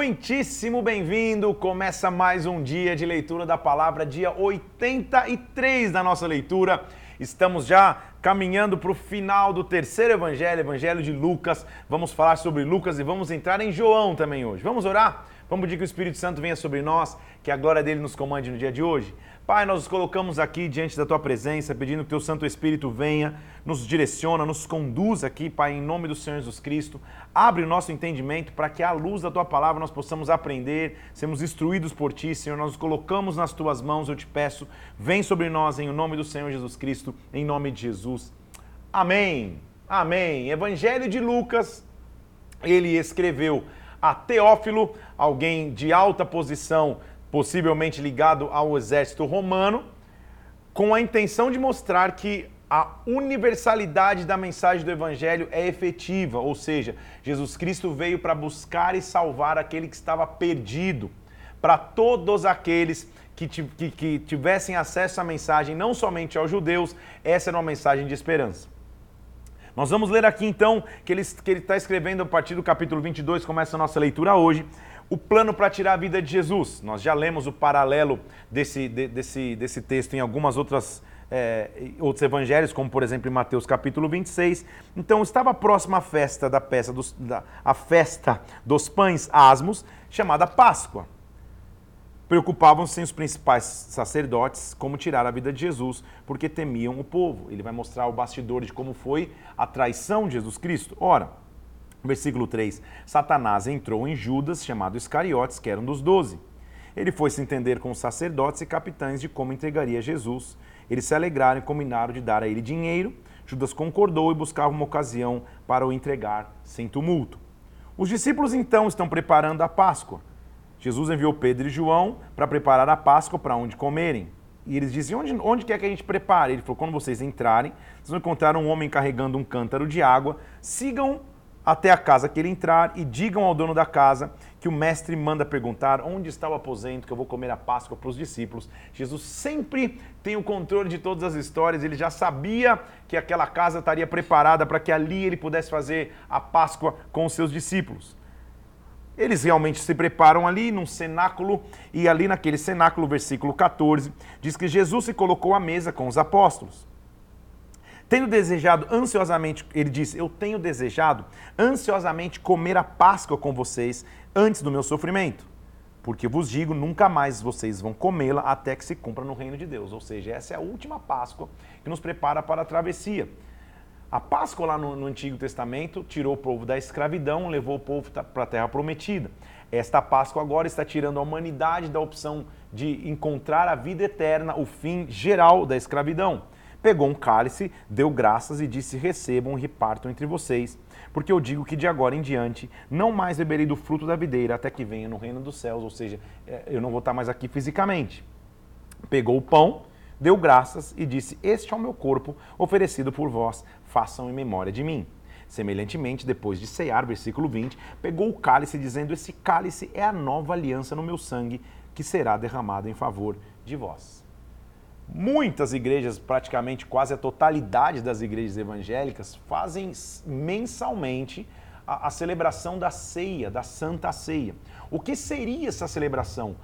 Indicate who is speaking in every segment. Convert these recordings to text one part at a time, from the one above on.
Speaker 1: muitíssimo bem-vindo. Começa mais um dia de leitura da palavra, dia 83 da nossa leitura. Estamos já caminhando para o final do terceiro evangelho, evangelho de Lucas. Vamos falar sobre Lucas e vamos entrar em João também hoje. Vamos orar? Vamos pedir que o Espírito Santo venha sobre nós, que a glória dele nos comande no dia de hoje. Pai, nós nos colocamos aqui diante da tua presença, pedindo que teu Santo Espírito venha, nos direciona, nos conduza aqui, Pai, em nome do Senhor Jesus Cristo. Abre o nosso entendimento para que, à luz da tua palavra, nós possamos aprender, sermos instruídos por ti, Senhor. Nós nos colocamos nas tuas mãos, eu te peço, vem sobre nós em nome do Senhor Jesus Cristo, em nome de Jesus. Amém. Amém. Evangelho de Lucas, ele escreveu a Teófilo, alguém de alta posição possivelmente ligado ao exército romano, com a intenção de mostrar que a universalidade da mensagem do evangelho é efetiva, ou seja, Jesus Cristo veio para buscar e salvar aquele que estava perdido, para todos aqueles que, tivessem acesso à mensagem, não somente aos judeus, essa era uma mensagem de esperança. Nós vamos ler aqui então que ele está escrevendo a partir do capítulo 22, começa a nossa leitura hoje, o plano para tirar a vida de Jesus. Nós já lemos o paralelo desse, de, desse, desse texto em algumas outras é, outros evangelhos, como por exemplo em Mateus capítulo 26. Então estava próxima a festa da peça dos, da, a festa dos pães asmos, chamada Páscoa. Preocupavam-se os principais sacerdotes como tirar a vida de Jesus, porque temiam o povo. Ele vai mostrar o bastidor de como foi a traição de Jesus Cristo. Ora, Versículo 3: Satanás entrou em Judas, chamado Iscariotes, que era um dos doze. Ele foi se entender com os sacerdotes e capitães de como entregaria Jesus. Eles se alegraram e combinaram de dar a ele dinheiro. Judas concordou e buscava uma ocasião para o entregar sem tumulto. Os discípulos então estão preparando a Páscoa. Jesus enviou Pedro e João para preparar a Páscoa para onde comerem. E eles diziam: onde, onde quer que a gente prepare? Ele falou: quando vocês entrarem, vocês vão encontrar um homem carregando um cântaro de água. Sigam até a casa que ele entrar e digam ao dono da casa que o mestre manda perguntar onde está o aposento que eu vou comer a Páscoa para os discípulos. Jesus sempre tem o controle de todas as histórias, ele já sabia que aquela casa estaria preparada para que ali ele pudesse fazer a Páscoa com os seus discípulos. Eles realmente se preparam ali num cenáculo, e ali naquele cenáculo, versículo 14, diz que Jesus se colocou à mesa com os apóstolos. Tenho desejado ansiosamente, ele disse, eu tenho desejado ansiosamente comer a Páscoa com vocês antes do meu sofrimento. Porque vos digo, nunca mais vocês vão comê-la até que se cumpra no reino de Deus. Ou seja, essa é a última Páscoa que nos prepara para a travessia. A Páscoa lá no, no Antigo Testamento tirou o povo da escravidão, levou o povo para a terra prometida. Esta Páscoa agora está tirando a humanidade da opção de encontrar a vida eterna, o fim geral da escravidão pegou um cálice, deu graças e disse: Recebam e repartam entre vocês. Porque eu digo que de agora em diante não mais beberei do fruto da videira até que venha no reino dos céus, ou seja, é, eu não vou estar mais aqui fisicamente. Pegou o pão, deu graças e disse: Este é o meu corpo oferecido por vós, façam em memória de mim. Semelhantemente, depois de cear, versículo 20, pegou o cálice, dizendo: Esse cálice é a nova aliança no meu sangue, que será derramado em favor de vós. Muitas igrejas, praticamente quase a totalidade das igrejas evangélicas, fazem mensalmente a, a, celebração da ceia, da Santa Ceia. O que seria essa celebração?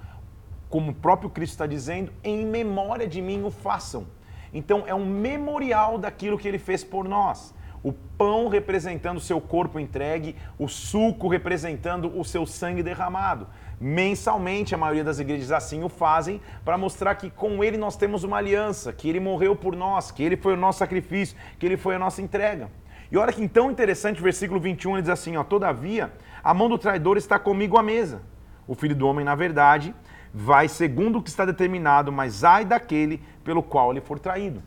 Speaker 1: Como o próprio Cristo está dizendo, em memória de mim o façam. Então é um memorial daquilo que ele fez por nós. O pão representando o seu corpo entregue, o suco representando o seu sangue derramado. Mensalmente, a maioria das igrejas assim o fazem para mostrar que com ele nós temos uma aliança, que ele morreu por nós, que ele foi o nosso sacrifício, que ele foi a nossa entrega. E olha que então interessante, versículo 21, ele diz assim: ó, Todavia, a mão do traidor está comigo à mesa. O filho do homem, na verdade, vai segundo o que está determinado, mas ai daquele pelo qual ele for traído.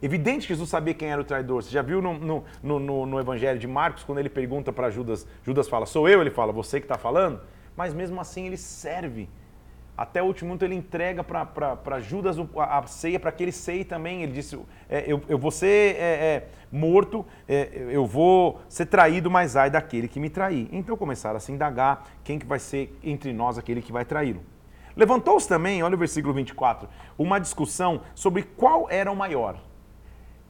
Speaker 1: Evidente que Jesus sabia quem era o traidor. Você já viu no, no, no, no Evangelho de Marcos, quando ele pergunta para Judas, Judas fala, sou eu? Ele fala, você que está falando? Mas mesmo assim ele serve. Até o último minuto ele entrega para Judas a, a ceia, para que ele ceie também. Ele disse: é, eu, eu vou ser é, é, morto, é, eu vou ser traído, mas ai daquele que me trair. Então começaram a se indagar quem que vai ser entre nós aquele que vai traí-lo. Levantou-se também, olha o versículo 24, uma discussão sobre qual era o maior.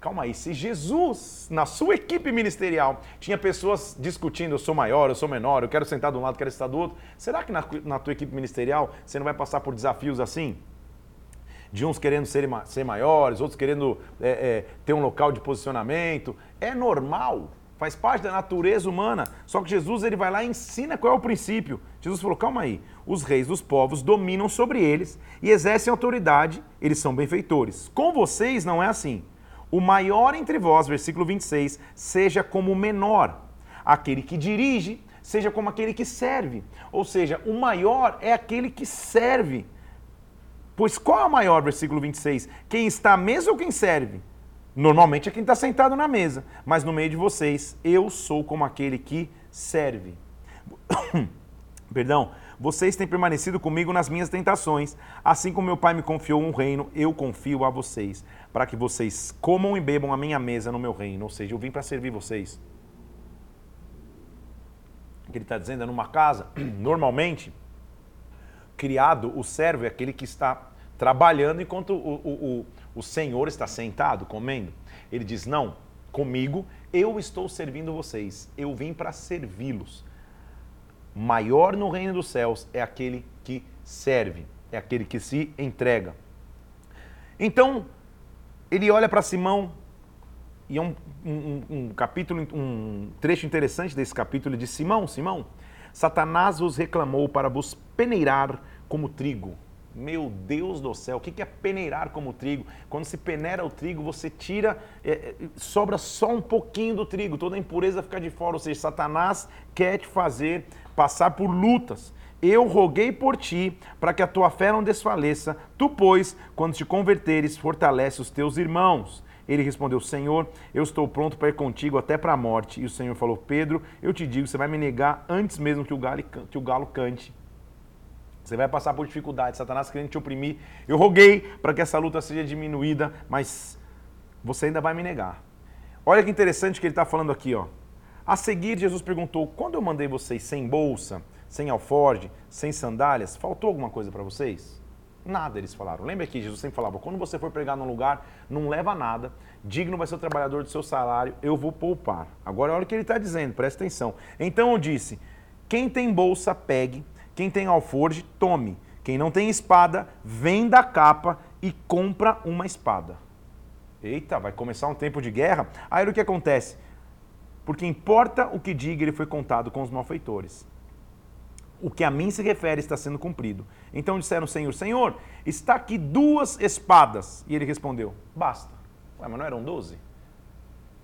Speaker 1: Calma aí, se Jesus, na sua equipe ministerial, tinha pessoas discutindo, eu sou maior, eu sou menor, eu quero sentar de um lado, quero sentar do outro, será que na, na tua equipe ministerial você não vai passar por desafios assim? De uns querendo ser, ser maiores, outros querendo é, é, ter um local de posicionamento. É normal, faz parte da natureza humana. Só que Jesus ele vai lá e ensina qual é o princípio. Jesus falou: calma aí, os reis dos povos dominam sobre eles e exercem autoridade, eles são benfeitores. Com vocês não é assim. O maior entre vós, versículo 26, seja como o menor. Aquele que dirige, seja como aquele que serve. Ou seja, o maior é aquele que serve. Pois qual é o maior, versículo 26? Quem está à mesa ou quem serve? Normalmente é quem está sentado na mesa. Mas no meio de vocês, eu sou como aquele que serve. Perdão, vocês têm permanecido comigo nas minhas tentações. Assim como meu pai me confiou um reino, eu confio a vocês, para que vocês comam e bebam a minha mesa no meu reino. Ou seja, eu vim para servir vocês. O que ele está dizendo é numa casa, normalmente, criado, o servo é aquele que está trabalhando enquanto o, o, o, o senhor está sentado, comendo. Ele diz: Não, comigo eu estou servindo vocês, eu vim para servi-los maior no reino dos céus é aquele que serve, é aquele que se entrega. Então, ele olha para Simão, e é um, um, um, capítulo, um trecho interessante desse capítulo, diz, Simão, Simão, Satanás vos reclamou para vos peneirar como trigo. Meu Deus do céu, o que é peneirar como trigo? Quando se peneira o trigo, você tira, é, é, sobra só um pouquinho do trigo, toda a impureza fica de fora. Ou seja, Satanás quer te fazer passar por lutas. Eu roguei por ti, para que a tua fé não desfaleça. Tu, pois, quando te converteres, fortalece os teus irmãos. Ele respondeu: Senhor, eu estou pronto para ir contigo até para a morte. E o Senhor falou: Pedro, eu te digo, você vai me negar antes mesmo que o galo, que o galo cante. Você vai passar por dificuldades, Satanás querendo te oprimir. Eu roguei para que essa luta seja diminuída, mas você ainda vai me negar. Olha que interessante que ele está falando aqui, ó. A seguir, Jesus perguntou: quando eu mandei vocês sem bolsa, sem alforge, sem sandálias, faltou alguma coisa para vocês? Nada, eles falaram. Lembra que Jesus sempre falava: quando você for pregar num lugar, não leva nada, digno vai ser o trabalhador do seu salário, eu vou poupar. Agora olha o que ele está dizendo, presta atenção. Então eu disse: quem tem bolsa, pegue quem tem alforge, tome. Quem não tem espada, venda a capa e compra uma espada. Eita, vai começar um tempo de guerra? Aí o que acontece? Porque importa o que diga, ele foi contado com os malfeitores. O que a mim se refere está sendo cumprido. Então disseram ao Senhor, Senhor, está aqui duas espadas. E ele respondeu, basta. Ué, mas não eram doze?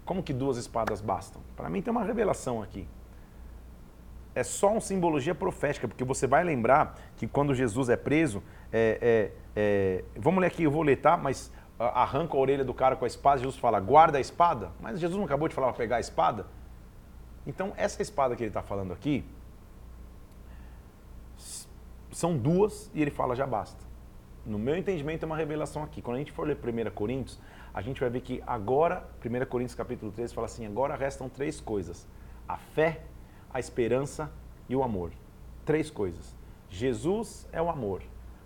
Speaker 1: Como que duas espadas bastam? Para mim tem uma revelação aqui é só uma simbologia profética, porque você vai lembrar que quando Jesus é preso, é, é, é, vamos ler aqui, eu vou ler, tá? Mas arranca a orelha do cara com a espada, Jesus fala, guarda a espada. Mas Jesus não acabou de falar para pegar a espada? Então, essa espada que ele está falando aqui, são duas e ele fala, já basta. No meu entendimento, é uma revelação aqui. Quando a gente for ler 1 Coríntios, a gente vai ver que agora, 1 Coríntios capítulo 13 fala assim, agora restam três coisas. A fé, a esperança e o amor. Três coisas. Jesus é o amor.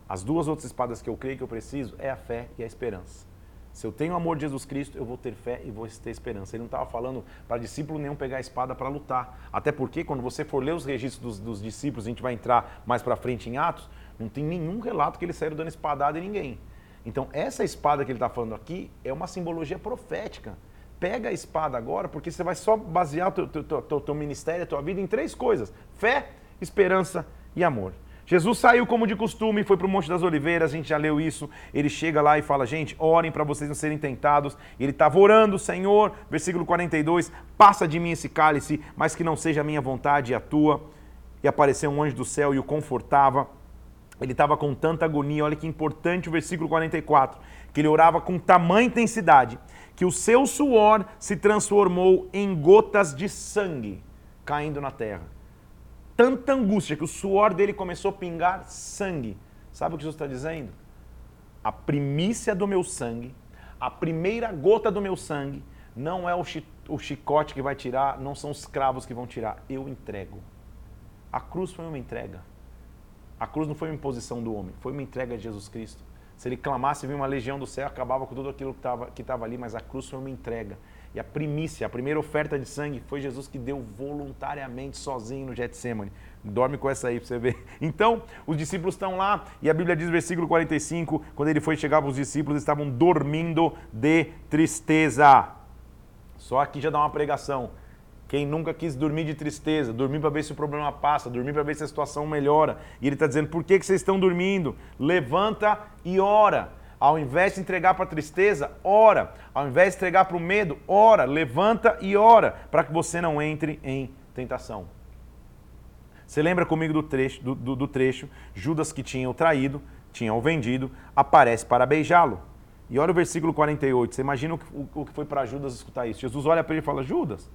Speaker 1: As duas outras espadas que eu creio que eu preciso é a fé e a esperança. Se eu tenho o amor de Jesus Cristo, eu vou ter fé e vou ter esperança. Ele não estava falando para discípulo nenhum pegar a espada para lutar. Até porque, quando você for ler os registros dos, dos discípulos, a gente vai entrar mais para frente em Atos, não tem nenhum relato que eles saíram dando espadada em ninguém. Então, essa espada que ele está falando aqui é uma simbologia profética pega a espada agora, porque você vai só basear o teu, teu, teu, teu ministério, a tua vida em três coisas: fé, esperança e amor. Jesus saiu como de costume, foi para o Monte das Oliveiras, a gente já leu isso. Ele chega lá e fala: Gente, orem para vocês não serem tentados. Ele estava orando, Senhor, versículo 42, passa de mim esse cálice, mas que não seja a minha vontade e a tua. E apareceu um anjo do céu e o confortava. Ele estava com tanta agonia, olha que importante o versículo 44, que ele orava com tamanha intensidade que o seu suor se transformou em gotas de sangue caindo na terra. Tanta angústia que o suor dele começou a pingar sangue. Sabe o que Jesus está dizendo? A primícia do meu sangue, a primeira gota do meu sangue, não é o, chi o chicote que vai tirar, não são os cravos que vão tirar. Eu entrego. A cruz foi uma entrega. A cruz não foi uma imposição do homem, foi uma entrega de Jesus Cristo. Se ele clamasse, vinha uma legião do céu, acabava com tudo aquilo que estava que tava ali, mas a cruz foi uma entrega. E a primícia, a primeira oferta de sangue, foi Jesus que deu voluntariamente sozinho no Getsemane. Dorme com essa aí para você ver. Então, os discípulos estão lá, e a Bíblia diz, versículo 45, quando ele foi chegar os discípulos estavam dormindo de tristeza. Só aqui já dá uma pregação. Quem nunca quis dormir de tristeza, dormir para ver se o problema passa, dormir para ver se a situação melhora. E ele está dizendo: por que, que vocês estão dormindo? Levanta e ora. Ao invés de entregar para a tristeza, ora. Ao invés de entregar para o medo, ora. Levanta e ora, para que você não entre em tentação. Você lembra comigo do trecho, do, do, do trecho? Judas que tinha o traído, tinha o vendido, aparece para beijá-lo. E olha o versículo 48. Você imagina o o, o que foi para Judas escutar isso. Jesus olha para ele e fala: Judas,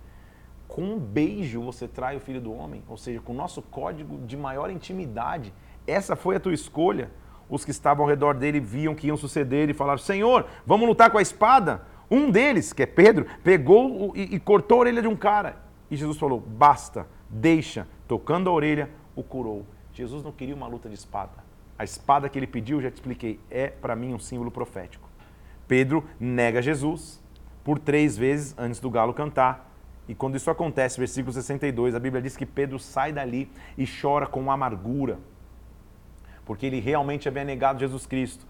Speaker 1: com um beijo você trai o filho do homem, ou seja, com o nosso código de maior intimidade. Essa foi a tua escolha. Os que estavam ao redor dele viam que iam suceder e falaram: Senhor, vamos lutar com a espada? Um deles, que é Pedro, pegou e, e cortou a orelha de um cara. E Jesus falou: Basta, deixa. Tocando a orelha, o curou. Jesus não queria uma luta de espada. A espada que ele pediu, já te expliquei, é para mim um símbolo profético. Pedro nega Jesus por três vezes antes do galo cantar e quando isso acontece, versículo 62, a Bíblia diz que Pedro sai dali e chora com amargura, porque ele realmente havia negado Jesus Cristo.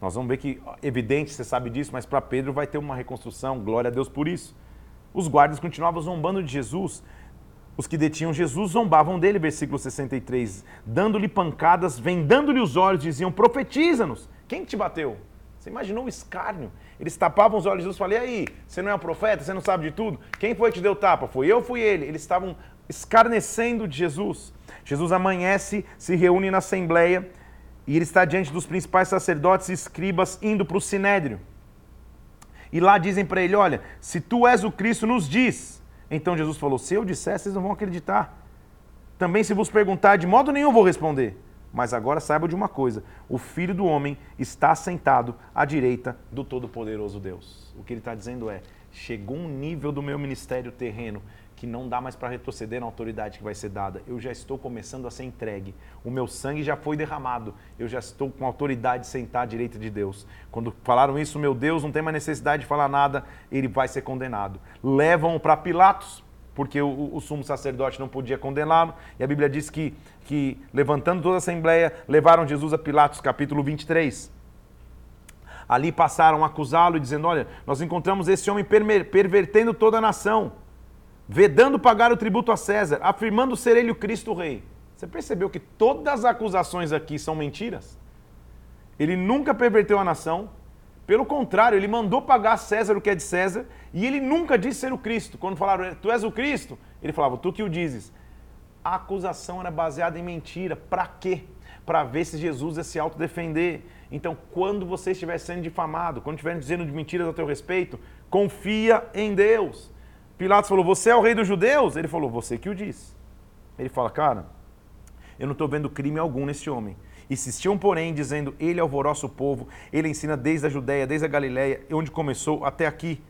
Speaker 1: Nós vamos ver que, evidente, você sabe disso, mas para Pedro vai ter uma reconstrução, glória a Deus por isso. Os guardas continuavam zombando de Jesus. Os que detinham Jesus zombavam dele, versículo 63, dando-lhe pancadas, vendando-lhe os olhos, diziam: profetiza-nos. Quem te bateu? Você imaginou o escárnio? Eles tapavam os olhos de Jesus e falavam, e aí, você não é um profeta? Você não sabe de tudo? Quem foi que te deu tapa? Foi eu, fui ele. Eles estavam escarnecendo de Jesus. Jesus amanhece, se reúne na assembleia e ele está diante dos principais sacerdotes e escribas indo para o sinédrio. E lá dizem para ele, olha, se tu és o Cristo, nos diz. Então Jesus falou, se eu disser, vocês não vão acreditar. Também se vos perguntar, de modo nenhum vou responder. Mas agora saiba de uma coisa: o Filho do Homem está sentado à direita do Todo-Poderoso Deus. O que ele está dizendo é: chegou um nível do meu ministério terreno que não dá mais para retroceder na autoridade que vai ser dada. Eu já estou começando a ser entregue. O meu sangue já foi derramado. Eu já estou com autoridade de sentar à direita de Deus. Quando falaram isso, meu Deus, não tem mais necessidade de falar nada, ele vai ser condenado. Levam-o para Pilatos porque o, o sumo sacerdote não podia condená-lo. E a Bíblia diz que, que, levantando toda a assembleia, levaram Jesus a Pilatos, capítulo 23. Ali passaram a acusá-lo, dizendo: Olha, nós encontramos esse homem pervertendo toda a nação, vedando pagar o tributo a César, afirmando ser ele o Cristo Rei. Você percebeu que todas as acusações aqui são mentiras? Ele nunca perverteu a nação, pelo contrário, ele mandou pagar a César o que é de César e ele nunca disse ser o Cristo. Quando falaram, tu és o Cristo, ele falava, tu que o dizes. A acusação era baseada em mentira. Para quê? Para ver se Jesus ia se autodefender. Então, quando você estiver sendo difamado, quando estiver dizendo de mentiras a teu respeito, confia em Deus. Pilatos falou, você é o rei dos judeus? Ele falou, você que o diz. Ele fala, cara, eu não estou vendo crime algum nesse homem. Insistiam, porém, dizendo: Ele alvoroça o povo, ele ensina desde a Judéia, desde a Galiléia, onde começou, até aqui.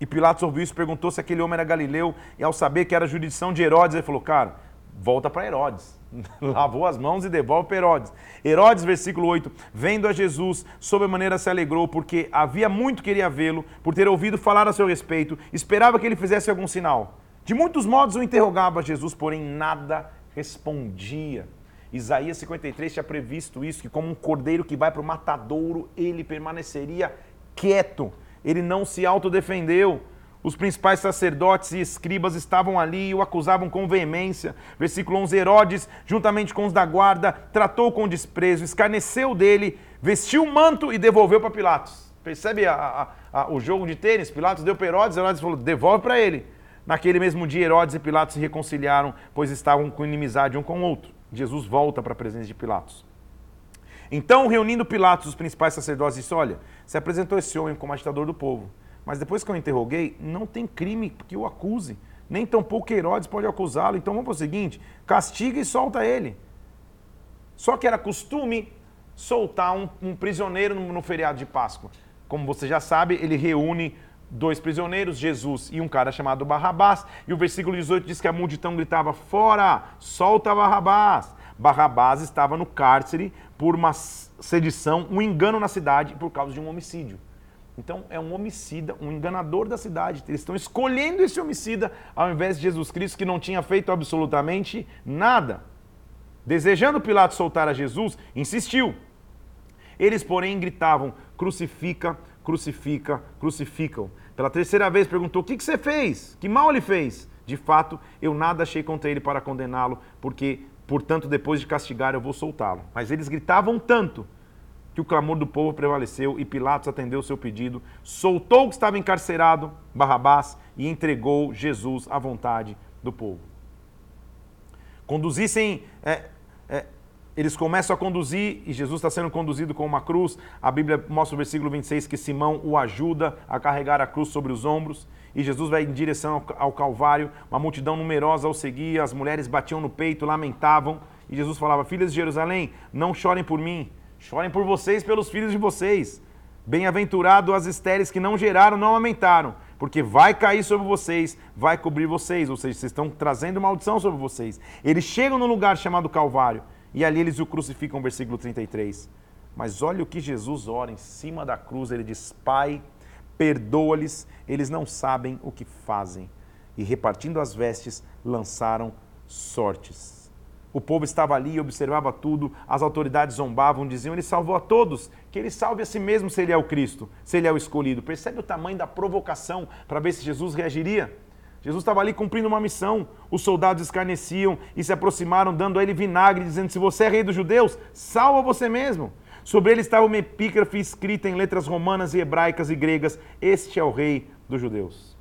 Speaker 1: E Pilatos ouviu isso, perguntou se aquele homem era galileu, e ao saber que era a jurisdição de Herodes, ele falou: Cara, volta para Herodes. Lavou as mãos e devolve para Herodes. Herodes, versículo 8: Vendo a Jesus, sobremaneira se alegrou, porque havia muito queria vê-lo, por ter ouvido falar a seu respeito, esperava que ele fizesse algum sinal. De muitos modos o interrogava Jesus, porém nada respondia. Isaías 53 tinha previsto isso, que como um cordeiro que vai para o matadouro, ele permaneceria quieto, ele não se autodefendeu. Os principais sacerdotes e escribas estavam ali e o acusavam com veemência. Versículo 11: Herodes, juntamente com os da guarda, tratou com desprezo, escarneceu dele, vestiu o manto e devolveu para Pilatos. Percebe a, a, a, o jogo de tênis? Pilatos deu para Herodes, Herodes falou: devolve para ele. Naquele mesmo dia, Herodes e Pilatos se reconciliaram, pois estavam com inimizade um com o outro. Jesus volta para a presença de Pilatos. Então, reunindo Pilatos, os principais sacerdotes, disse: Olha, se apresentou esse homem como agitador do povo, mas depois que eu interroguei, não tem crime que o acuse, nem tampouco Herodes pode acusá-lo. Então vamos para o seguinte: castiga e solta ele. Só que era costume soltar um, um prisioneiro no, no feriado de Páscoa. Como você já sabe, ele reúne dois prisioneiros, Jesus e um cara chamado Barrabás. E o versículo 18 diz que a multidão gritava: Fora, solta Barrabás. Barrabás estava no cárcere por uma sedição, um engano na cidade por causa de um homicídio. Então é um homicida, um enganador da cidade. Eles estão escolhendo esse homicida ao invés de Jesus Cristo, que não tinha feito absolutamente nada. Desejando Pilatos soltar a Jesus, insistiu. Eles, porém, gritavam: crucifica, crucifica, crucificam. Pela terceira vez perguntou: o que, que você fez? Que mal ele fez? De fato, eu nada achei contra ele para condená-lo, porque, portanto, depois de castigar, eu vou soltá-lo. Mas eles gritavam tanto que o clamor do povo prevaleceu e Pilatos atendeu o seu pedido, soltou o que estava encarcerado, Barrabás, e entregou Jesus à vontade do povo. Conduzissem é, é, eles começam a conduzir e Jesus está sendo conduzido com uma cruz. A Bíblia mostra no versículo 26 que Simão o ajuda a carregar a cruz sobre os ombros. E Jesus vai em direção ao Calvário. Uma multidão numerosa o seguia, as mulheres batiam no peito, lamentavam. E Jesus falava: Filhas de Jerusalém, não chorem por mim, chorem por vocês, pelos filhos de vocês. Bem-aventurado as estéreis que não geraram, não lamentaram, porque vai cair sobre vocês, vai cobrir vocês. Ou seja, vocês estão trazendo maldição sobre vocês. Eles chegam no lugar chamado Calvário e ali eles o crucificam, versículo 33. Mas olha o que Jesus ora em cima da cruz, ele diz: Pai, perdoa-lhes, eles não sabem o que fazem. E repartindo as vestes, lançaram sortes. O povo estava ali observava tudo, as autoridades zombavam, diziam: Ele salvou a todos, que ele salve a si mesmo se ele é o Cristo, se ele é o escolhido. Percebe o tamanho da provocação para ver se Jesus reagiria? Jesus estava ali cumprindo uma missão. Os soldados escarneciam e se aproximaram, dando a ele vinagre, dizendo: Se você é rei dos judeus, salva você mesmo. Sobre ele estava uma epígrafe escrita em letras romanas e hebraicas e gregas: Este é o rei dos judeus.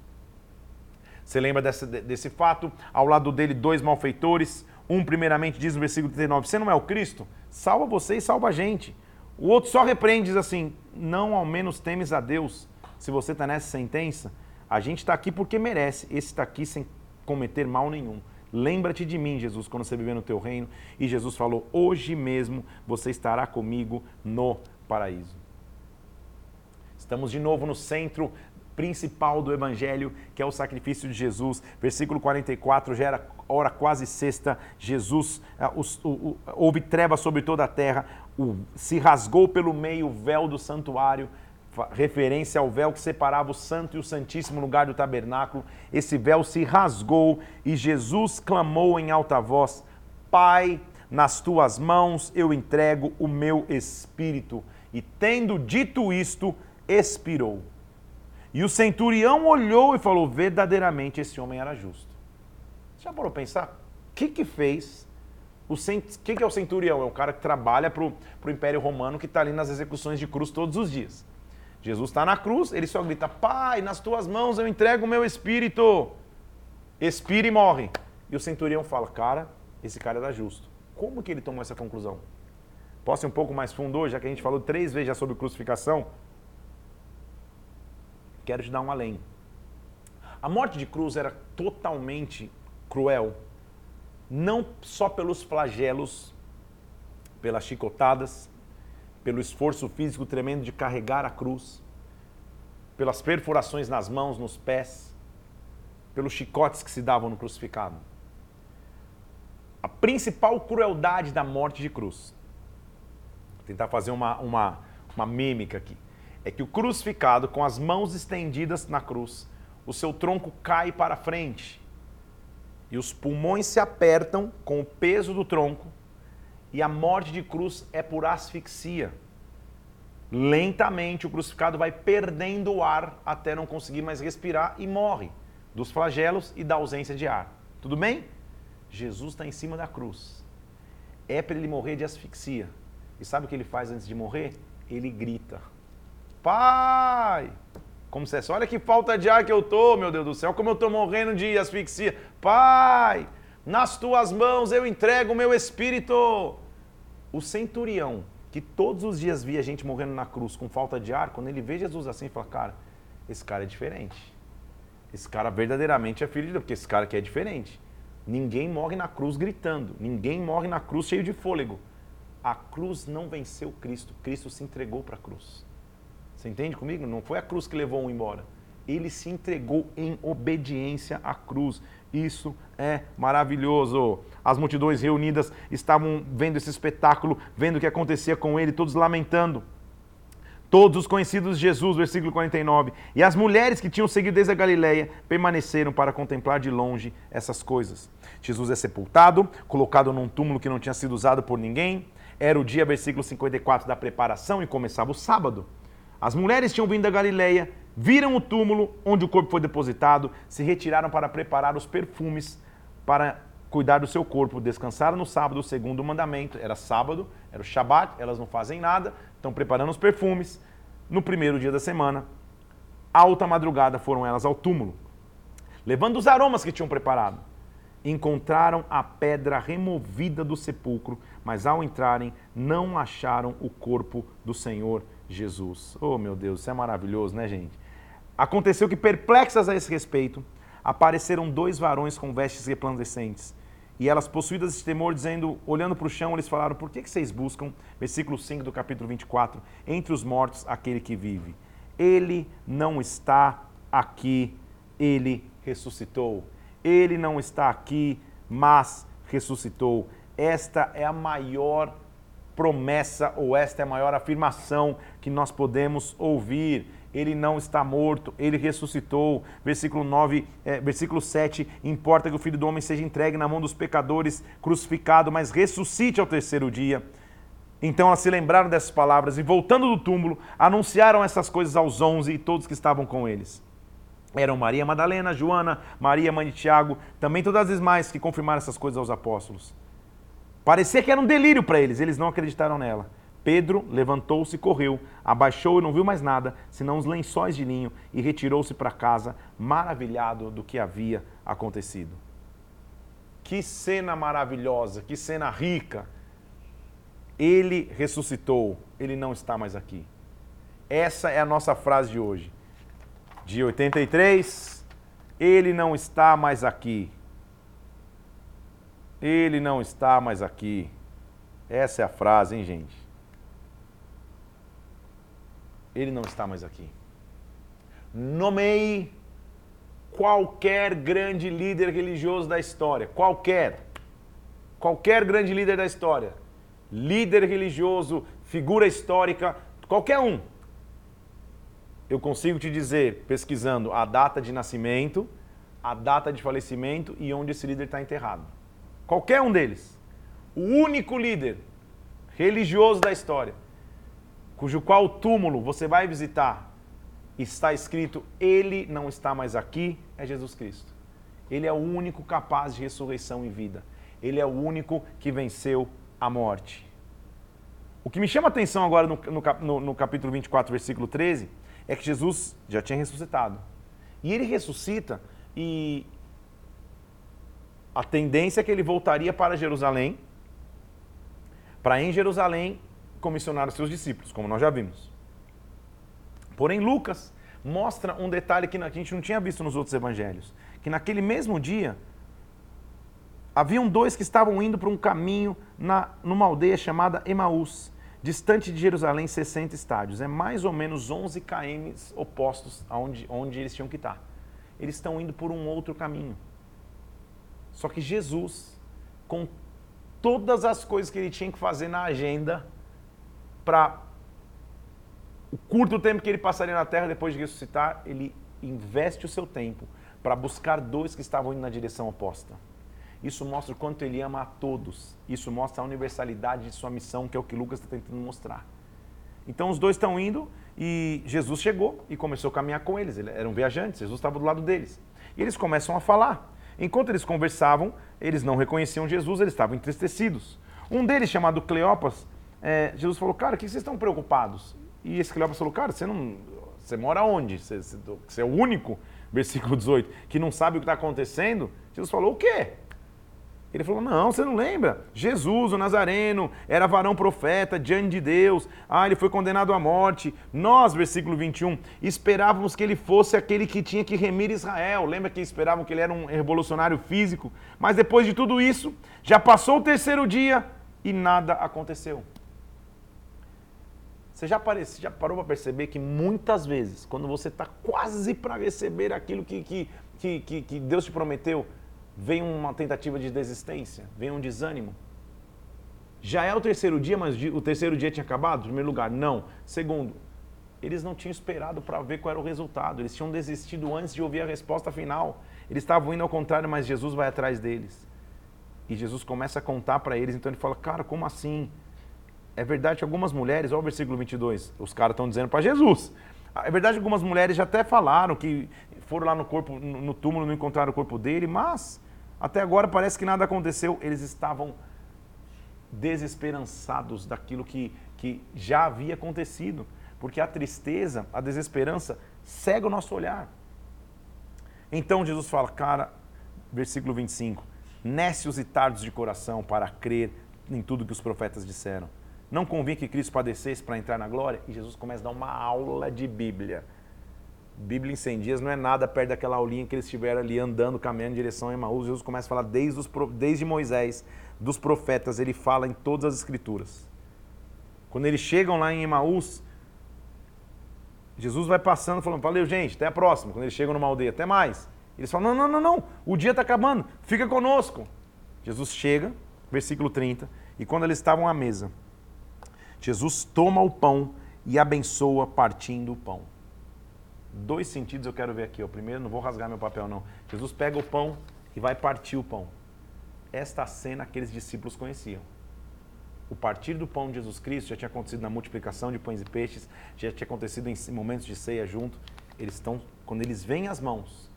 Speaker 1: Você lembra desse, desse fato? Ao lado dele, dois malfeitores. Um, primeiramente, diz no versículo 39: Você não é o Cristo? Salva você e salva a gente. O outro só repreende, diz assim: Não ao menos temes a Deus, se você está nessa sentença. A gente está aqui porque merece. Esse está aqui sem cometer mal nenhum. Lembra-te de mim, Jesus, quando você viver no teu reino. E Jesus falou: Hoje mesmo você estará comigo no paraíso. Estamos de novo no centro principal do evangelho, que é o sacrifício de Jesus. Versículo 44, já era hora quase sexta, Jesus, uh, houve treva sobre toda a terra, se rasgou pelo meio o véu do santuário, referência ao véu que separava o santo e o santíssimo lugar do tabernáculo. Esse véu se rasgou e Jesus clamou em alta voz: Pai, nas tuas mãos eu entrego o meu espírito. E tendo dito isto, expirou. E o centurião olhou e falou: verdadeiramente esse homem era justo. Já parou pensar? O que que fez? O cent... que, que é o centurião? É o cara que trabalha para o Império Romano que está ali nas execuções de cruz todos os dias. Jesus está na cruz, ele só grita: Pai, nas tuas mãos eu entrego o meu espírito. Expira e morre. E o centurião fala: Cara, esse cara era justo. Como que ele tomou essa conclusão? Posso ir um pouco mais fundo hoje, já que a gente falou três vezes já sobre crucificação? Quero te dar um além. A morte de cruz era totalmente cruel, não só pelos flagelos, pelas chicotadas, pelo esforço físico tremendo de carregar a cruz, pelas perfurações nas mãos, nos pés, pelos chicotes que se davam no crucificado. A principal crueldade da morte de cruz, vou tentar fazer uma, uma, uma mímica aqui, é que o crucificado, com as mãos estendidas na cruz, o seu tronco cai para frente e os pulmões se apertam com o peso do tronco e a morte de cruz é por asfixia. Lentamente o crucificado vai perdendo o ar até não conseguir mais respirar e morre dos flagelos e da ausência de ar. Tudo bem? Jesus está em cima da cruz. É para ele morrer de asfixia. E sabe o que ele faz antes de morrer? Ele grita: Pai! Como se fosse, olha que falta de ar que eu tô, meu Deus do céu, como eu tô morrendo de asfixia. Pai, nas tuas mãos eu entrego o meu espírito. O centurião, que todos os dias via gente morrendo na cruz com falta de ar, quando ele vê Jesus assim, fala: Cara, esse cara é diferente. Esse cara verdadeiramente é filho de Deus, porque esse cara aqui é diferente. Ninguém morre na cruz gritando, ninguém morre na cruz cheio de fôlego. A cruz não venceu Cristo, Cristo se entregou para a cruz. Você entende comigo? Não foi a cruz que levou um embora. Ele se entregou em obediência à cruz. Isso é maravilhoso. As multidões reunidas estavam vendo esse espetáculo, vendo o que acontecia com ele, todos lamentando. Todos os conhecidos de Jesus, versículo 49. E as mulheres que tinham seguido desde a Galileia permaneceram para contemplar de longe essas coisas. Jesus é sepultado, colocado num túmulo que não tinha sido usado por ninguém. Era o dia, versículo 54, da preparação e começava o sábado. As mulheres tinham vindo da Galileia, viram o túmulo onde o corpo foi depositado, se retiraram para preparar os perfumes para cuidar do seu corpo, descansaram no sábado, o segundo mandamento, era sábado, era o Shabat, elas não fazem nada, estão preparando os perfumes. No primeiro dia da semana, alta madrugada, foram elas ao túmulo, levando os aromas que tinham preparado. Encontraram a pedra removida do sepulcro, mas ao entrarem, não acharam o corpo do Senhor Jesus. Oh, meu Deus, isso é maravilhoso, né, gente? Aconteceu que, perplexas a esse respeito, apareceram dois varões com vestes resplandecentes. E elas, possuídas de temor, dizendo, olhando para o chão, eles falaram: Por que, que vocês buscam, versículo 5 do capítulo 24, entre os mortos aquele que vive? Ele não está aqui, ele ressuscitou. Ele não está aqui, mas ressuscitou. Esta é a maior promessa ou esta é a maior afirmação que nós podemos ouvir. Ele não está morto, ele ressuscitou. Versículo 9, é, versículo 7, importa que o filho do homem seja entregue na mão dos pecadores, crucificado, mas ressuscite ao terceiro dia. Então elas se lembraram dessas palavras e, voltando do túmulo, anunciaram essas coisas aos onze e todos que estavam com eles. Eram Maria Madalena, Joana, Maria, mãe de Tiago, também todas as demais que confirmaram essas coisas aos apóstolos. Parecia que era um delírio para eles, eles não acreditaram nela. Pedro levantou-se e correu, abaixou e não viu mais nada, senão os lençóis de linho, e retirou-se para casa, maravilhado do que havia acontecido. Que cena maravilhosa, que cena rica. Ele ressuscitou, ele não está mais aqui. Essa é a nossa frase de hoje. Dia 83, ele não está mais aqui. Ele não está mais aqui. Essa é a frase, hein, gente? Ele não está mais aqui. Nomeie qualquer grande líder religioso da história. Qualquer. Qualquer grande líder da história. Líder religioso, figura histórica, qualquer um. Eu consigo te dizer, pesquisando a data de nascimento, a data de falecimento e onde esse líder está enterrado. Qualquer um deles. O único líder religioso da história, cujo qual túmulo você vai visitar está escrito: Ele não está mais aqui, é Jesus Cristo. Ele é o único capaz de ressurreição e vida. Ele é o único que venceu a morte. O que me chama a atenção agora no, no, no capítulo 24, versículo 13, é que Jesus já tinha ressuscitado. E ele ressuscita e a tendência é que ele voltaria para Jerusalém, para em Jerusalém comissionar os seus discípulos, como nós já vimos. Porém, Lucas mostra um detalhe que a gente não tinha visto nos outros evangelhos, que naquele mesmo dia haviam dois que estavam indo para um caminho na, numa aldeia chamada Emaús, distante de Jerusalém 60 estádios. É mais ou menos 11 km opostos aonde onde eles tinham que estar. Eles estão indo por um outro caminho. Só que Jesus, com todas as coisas que ele tinha que fazer na agenda para o curto tempo que ele passaria na terra depois de ressuscitar, ele investe o seu tempo para buscar dois que estavam indo na direção oposta. Isso mostra o quanto ele ama a todos. Isso mostra a universalidade de sua missão, que é o que Lucas está tentando mostrar. Então os dois estão indo e Jesus chegou e começou a caminhar com eles. Eram viajantes, Jesus estava do lado deles. E eles começam a falar. Enquanto eles conversavam, eles não reconheciam Jesus, eles estavam entristecidos. Um deles, chamado Cleopas, é, Jesus falou, cara, o que vocês estão preocupados? E esse Cleopas falou, cara, você não. Você mora onde? Você, você é o único, versículo 18, que não sabe o que está acontecendo? Jesus falou, o quê? Ele falou: Não, você não lembra? Jesus, o Nazareno, era varão profeta diante de Deus. Ah, ele foi condenado à morte. Nós, versículo 21, esperávamos que ele fosse aquele que tinha que remir Israel. Lembra que esperavam que ele era um revolucionário físico? Mas depois de tudo isso, já passou o terceiro dia e nada aconteceu. Você já, parece, já parou para perceber que muitas vezes, quando você está quase para receber aquilo que, que, que, que, que Deus te prometeu, vem uma tentativa de desistência, vem um desânimo? Já é o terceiro dia, mas o terceiro dia tinha acabado? Primeiro lugar, não. Segundo, eles não tinham esperado para ver qual era o resultado. Eles tinham desistido antes de ouvir a resposta final. Eles estavam indo ao contrário, mas Jesus vai atrás deles. E Jesus começa a contar para eles. Então ele fala: Cara, como assim? É verdade que algumas mulheres, olha o versículo 22, os caras estão dizendo para Jesus. É verdade que algumas mulheres já até falaram que foram lá no corpo, no túmulo, não encontraram o corpo dele, mas até agora parece que nada aconteceu. Eles estavam desesperançados daquilo que, que já havia acontecido. Porque a tristeza, a desesperança, cega o nosso olhar. Então Jesus fala, cara, versículo 25: Nécios e tardos de coração para crer em tudo que os profetas disseram. Não convinha que Cristo padecesse para entrar na glória? E Jesus começa a dar uma aula de Bíblia. Bíblia em 100 dias não é nada perto daquela aulinha que eles estiveram ali andando, caminhando em direção a Emaús. Jesus começa a falar desde, os, desde Moisés, dos profetas, ele fala em todas as escrituras. Quando eles chegam lá em Emaús, Jesus vai passando falando, valeu gente, até a próxima. Quando eles chegam numa aldeia, até mais. Eles falam, não, não, não, não, o dia está acabando, fica conosco. Jesus chega, versículo 30, e quando eles estavam à mesa, Jesus toma o pão e abençoa partindo o pão. Dois sentidos eu quero ver aqui. O primeiro, não vou rasgar meu papel não. Jesus pega o pão e vai partir o pão. Esta cena aqueles discípulos conheciam. O partir do pão de Jesus Cristo já tinha acontecido na multiplicação de pães e peixes, já tinha acontecido em momentos de ceia junto. Eles estão, quando eles veem as mãos.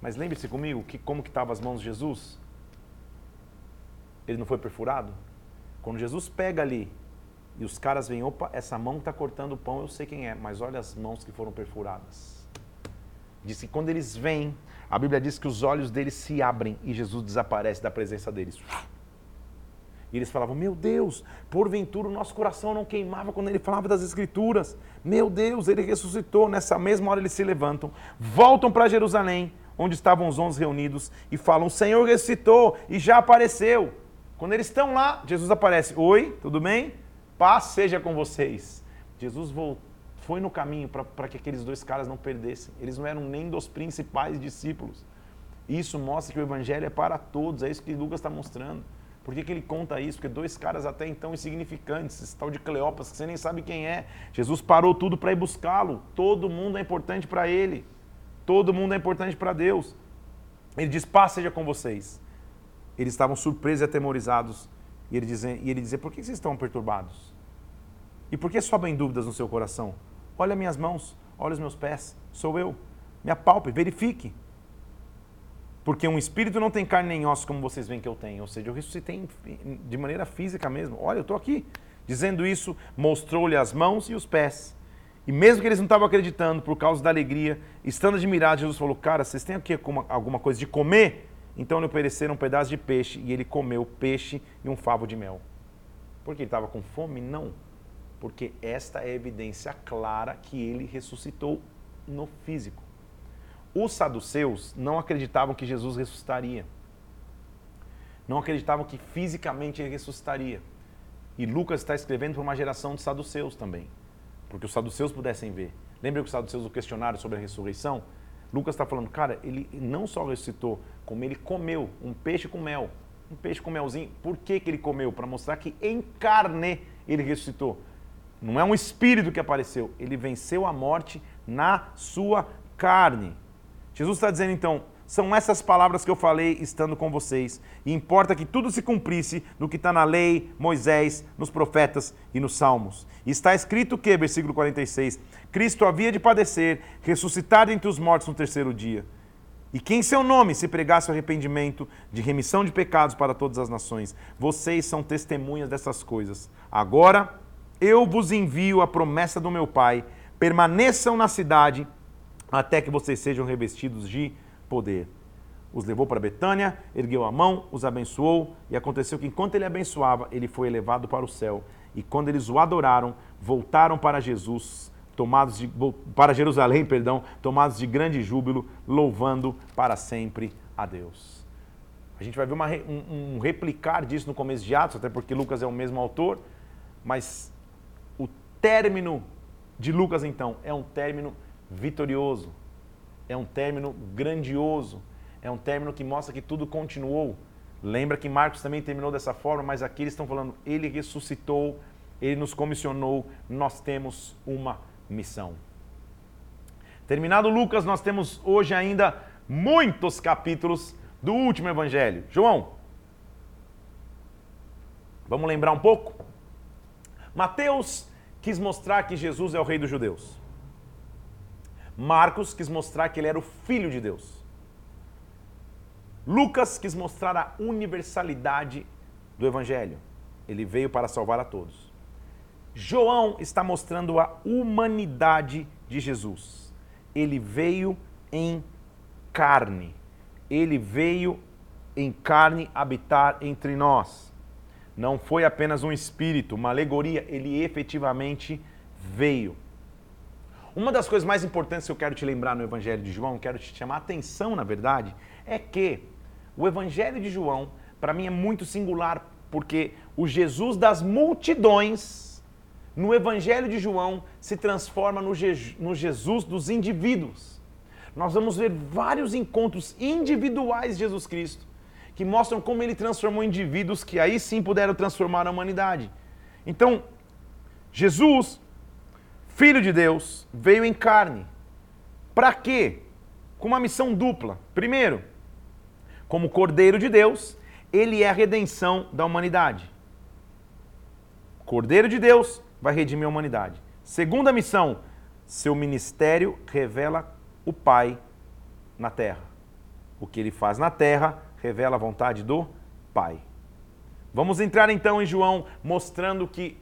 Speaker 1: Mas lembre-se comigo que como que estavam as mãos de Jesus? Ele não foi perfurado? Quando Jesus pega ali e os caras veem, opa, essa mão está cortando o pão, eu sei quem é, mas olha as mãos que foram perfuradas. Diz que quando eles vêm, a Bíblia diz que os olhos deles se abrem e Jesus desaparece da presença deles. E eles falavam: Meu Deus, porventura o nosso coração não queimava quando ele falava das Escrituras. Meu Deus, ele ressuscitou. Nessa mesma hora eles se levantam, voltam para Jerusalém, onde estavam os onze reunidos, e falam: O Senhor ressuscitou e já apareceu. Quando eles estão lá, Jesus aparece: Oi, tudo bem? Paz seja com vocês. Jesus foi no caminho para que aqueles dois caras não perdessem. Eles não eram nem dos principais discípulos. Isso mostra que o evangelho é para todos, é isso que Lucas está mostrando. Por que, que, ele conta isso? Porque dois caras até então insignificantes, esse tal de Cleopas, que você nem sabe quem é. Jesus parou tudo para ir buscá-lo. Todo mundo é importante para ele. Todo mundo é importante para Deus. Ele diz: paz seja com vocês. Eles estavam surpresos e atemorizados e ele, dizia, e ele dizia: Por que vocês estão perturbados? E por que sobem dúvidas no seu coração? Olha minhas mãos, olha os meus pés, sou eu. Me apalpe, verifique. Porque um espírito não tem carne nem ossos como vocês veem que eu tenho. Ou seja, eu ressuscitei de maneira física mesmo. Olha, eu estou aqui. Dizendo isso, mostrou-lhe as mãos e os pés. E mesmo que eles não estavam acreditando, por causa da alegria, estando admirados, Jesus falou: Cara, vocês têm aqui alguma coisa de comer? Então lhe ofereceram um pedaço de peixe e ele comeu peixe e um favo de mel. Porque ele estava com fome? Não. Porque esta é a evidência clara que ele ressuscitou no físico. Os saduceus não acreditavam que Jesus ressuscitaria. Não acreditavam que fisicamente ele ressuscitaria. E Lucas está escrevendo para uma geração de saduceus também. Porque os saduceus pudessem ver. Lembra que os saduceus o questionaram sobre a ressurreição? Lucas está falando, cara, ele não só ressuscitou, como ele comeu um peixe com mel. Um peixe com melzinho. Por que, que ele comeu? Para mostrar que em carne ele ressuscitou. Não é um espírito que apareceu, ele venceu a morte na sua carne. Jesus está dizendo então: são essas palavras que eu falei estando com vocês. E importa que tudo se cumprisse no que está na lei, Moisés, nos profetas e nos salmos. Está escrito que, versículo 46, Cristo havia de padecer, ressuscitar entre os mortos no terceiro dia. E que em seu nome se pregasse o arrependimento de remissão de pecados para todas as nações. Vocês são testemunhas dessas coisas. Agora eu vos envio a promessa do meu Pai. Permaneçam na cidade até que vocês sejam revestidos de poder. Os levou para Betânia, ergueu a mão, os abençoou, e aconteceu que enquanto ele abençoava, ele foi elevado para o céu. E quando eles o adoraram, voltaram para Jesus, tomados de, para Jerusalém, perdão, tomados de grande júbilo, louvando para sempre a Deus. A gente vai ver uma, um, um replicar disso no começo de Atos, até porque Lucas é o mesmo autor, mas término de Lucas, então, é um término vitorioso, é um término grandioso, é um término que mostra que tudo continuou. Lembra que Marcos também terminou dessa forma, mas aqui eles estão falando, ele ressuscitou, ele nos comissionou, nós temos uma missão. Terminado Lucas, nós temos hoje ainda muitos capítulos do último evangelho. João, vamos lembrar um pouco? Mateus quis mostrar que Jesus é o rei dos judeus. Marcos quis mostrar que ele era o filho de Deus. Lucas quis mostrar a universalidade do evangelho. Ele veio para salvar a todos. João está mostrando a humanidade de Jesus. Ele veio em carne. Ele veio em carne habitar entre nós. Não foi apenas um espírito, uma alegoria, ele efetivamente veio. Uma das coisas mais importantes que eu quero te lembrar no Evangelho de João, quero te chamar a atenção, na verdade, é que o Evangelho de João, para mim, é muito singular, porque o Jesus das multidões, no Evangelho de João, se transforma no, Je no Jesus dos indivíduos. Nós vamos ver vários encontros individuais de Jesus Cristo que mostram como ele transformou indivíduos que aí sim puderam transformar a humanidade. Então, Jesus, filho de Deus, veio em carne. Para quê? Com uma missão dupla. Primeiro, como Cordeiro de Deus, ele é a redenção da humanidade. Cordeiro de Deus vai redimir a humanidade. Segunda missão, seu ministério revela o Pai na terra. O que ele faz na terra revela a vontade do Pai. Vamos entrar então em João mostrando que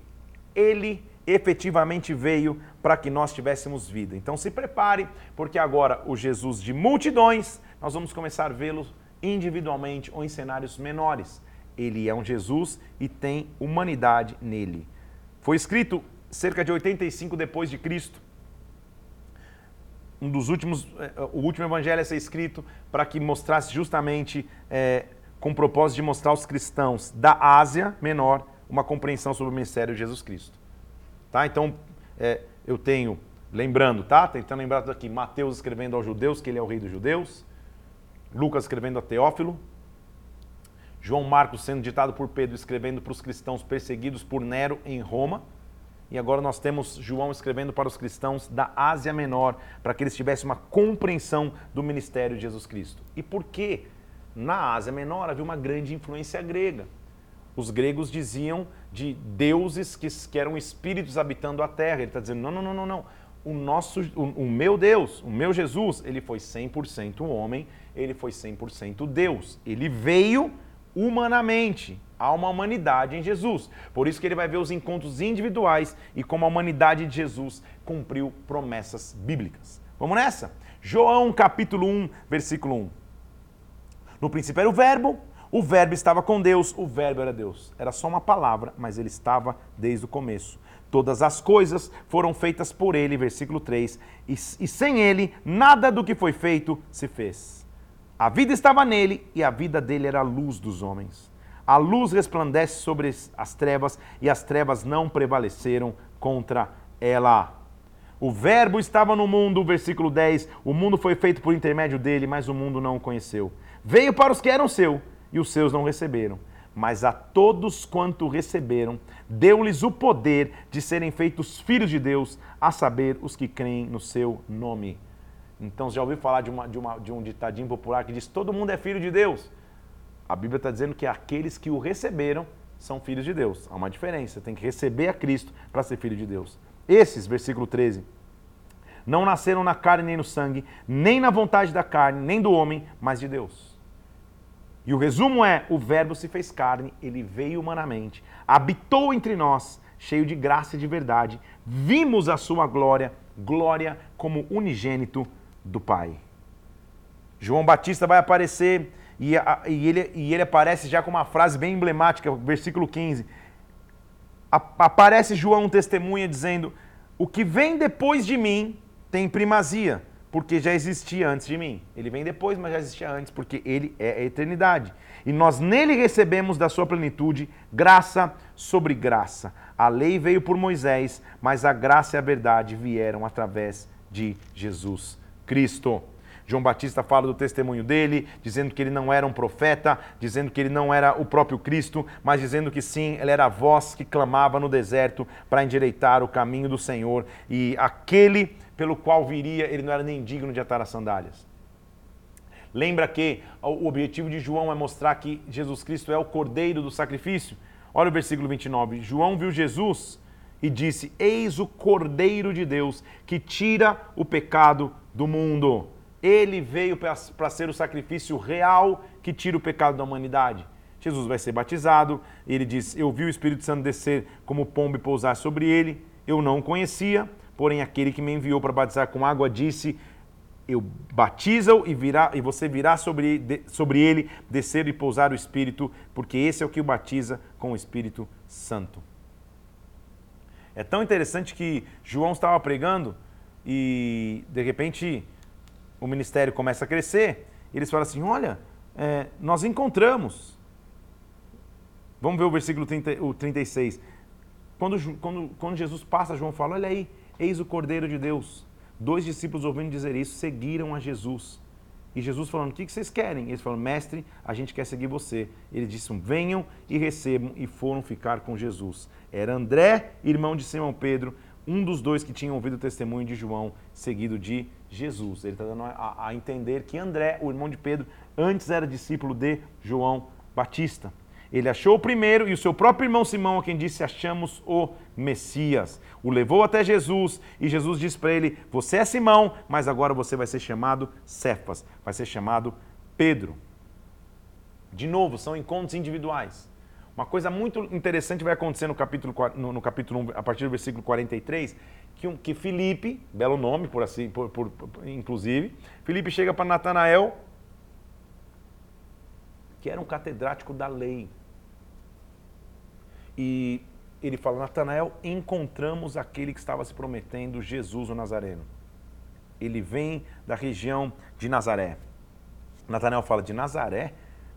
Speaker 1: ele efetivamente veio para que nós tivéssemos vida. Então se prepare, porque agora o Jesus de multidões, nós vamos começar a vê-lo individualmente ou em cenários menores. Ele é um Jesus e tem humanidade nele. Foi escrito cerca de 85 depois de Cristo. Um dos últimos, eh, o último evangelho a ser escrito para que mostrasse justamente, é, com o propósito de mostrar aos cristãos da Ásia Menor uma compreensão sobre o ministério de Jesus Cristo. Tá? Então, é, eu tenho, lembrando, tá? Tentando lembrar aqui, Mateus escrevendo aos judeus que ele é o rei dos judeus. Lucas escrevendo a Teófilo, João Marcos sendo ditado por Pedro escrevendo para os cristãos perseguidos por Nero em Roma. E agora nós temos João escrevendo para os cristãos da Ásia Menor, para que eles tivessem uma compreensão do ministério de Jesus Cristo. E por que na Ásia Menor havia uma grande influência grega? Os gregos diziam de deuses que, que eram espíritos habitando a terra. Ele está dizendo: não, não, não, não, não o nosso, o, o, meu Deus, o meu Jesus, ele foi 100% homem, ele foi 100% Deus. Ele veio humanamente. Há uma humanidade em Jesus. Por isso que ele vai ver os encontros individuais e como a humanidade de Jesus cumpriu promessas bíblicas. Vamos nessa? João capítulo 1, versículo 1. No princípio era o verbo, o verbo estava com Deus, o verbo era Deus. Era só uma palavra, mas ele estava desde o começo. Todas as coisas foram feitas por ele, versículo 3, e, e sem ele nada do que foi feito se fez. A vida estava nele e a vida dele era a luz dos homens. A luz resplandece sobre as trevas e as trevas não prevaleceram contra ela. O Verbo estava no mundo, versículo 10. O mundo foi feito por intermédio dele, mas o mundo não o conheceu. Veio para os que eram seu e os seus não receberam mas a todos quanto receberam, deu-lhes o poder de serem feitos filhos de Deus, a saber, os que creem no seu nome. Então, já ouviu falar de, uma, de, uma, de um ditadinho popular que diz: todo mundo é filho de Deus? A Bíblia está dizendo que aqueles que o receberam são filhos de Deus. Há uma diferença, tem que receber a Cristo para ser filho de Deus. Esses, versículo 13, não nasceram na carne nem no sangue, nem na vontade da carne, nem do homem, mas de Deus. E o resumo é: o Verbo se fez carne, ele veio humanamente, habitou entre nós, cheio de graça e de verdade. Vimos a sua glória, glória como unigênito do Pai. João Batista vai aparecer e, e, ele, e ele aparece já com uma frase bem emblemática, versículo 15. Aparece João testemunha dizendo: O que vem depois de mim tem primazia porque já existia antes de mim. Ele vem depois, mas já existia antes, porque ele é a eternidade. E nós nele recebemos da sua plenitude graça sobre graça. A lei veio por Moisés, mas a graça e a verdade vieram através de Jesus Cristo. João Batista fala do testemunho dele, dizendo que ele não era um profeta, dizendo que ele não era o próprio Cristo, mas dizendo que sim, ele era a voz que clamava no deserto para endireitar o caminho do Senhor. E aquele pelo qual viria, ele não era nem digno de atar as sandálias. Lembra que o objetivo de João é mostrar que Jesus Cristo é o cordeiro do sacrifício? Olha o versículo 29. João viu Jesus e disse: Eis o cordeiro de Deus que tira o pecado do mundo. Ele veio para ser o sacrifício real que tira o pecado da humanidade. Jesus vai ser batizado, ele diz: Eu vi o Espírito Santo descer como pombo e pousar sobre ele. Eu não o conhecia, porém aquele que me enviou para batizar com água disse: eu batizo e, virá, e você virá sobre, de, sobre ele descer e pousar o Espírito, porque esse é o que o batiza com o Espírito Santo. É tão interessante que João estava pregando e de repente o ministério começa a crescer. Eles falam assim: Olha, é, nós encontramos. Vamos ver o versículo 30, o 36. Quando, quando, quando Jesus passa, João fala: Olha aí, eis o Cordeiro de Deus Dois discípulos, ouvindo dizer isso, seguiram a Jesus. E Jesus falando: O que vocês querem? Eles falaram: Mestre, a gente quer seguir você. Eles disseram: Venham e recebam. E foram ficar com Jesus. Era André, irmão de Simão Pedro, um dos dois que tinham ouvido o testemunho de João, seguido de Jesus. Ele está dando a, a entender que André, o irmão de Pedro, antes era discípulo de João Batista. Ele achou o primeiro e o seu próprio irmão Simão, a quem disse: Achamos o Messias. O levou até Jesus e Jesus disse para ele: Você é Simão, mas agora você vai ser chamado Cefas, vai ser chamado Pedro. De novo, são encontros individuais. Uma coisa muito interessante vai acontecer no capítulo, no, no capítulo 1, a partir do versículo 43, que, que Filipe, belo nome por assim, por, por, por inclusive, Filipe chega para Natanael, que era um catedrático da lei, e ele fala: Natanael, encontramos aquele que estava se prometendo, Jesus o Nazareno. Ele vem da região de Nazaré. Natanael fala: de Nazaré?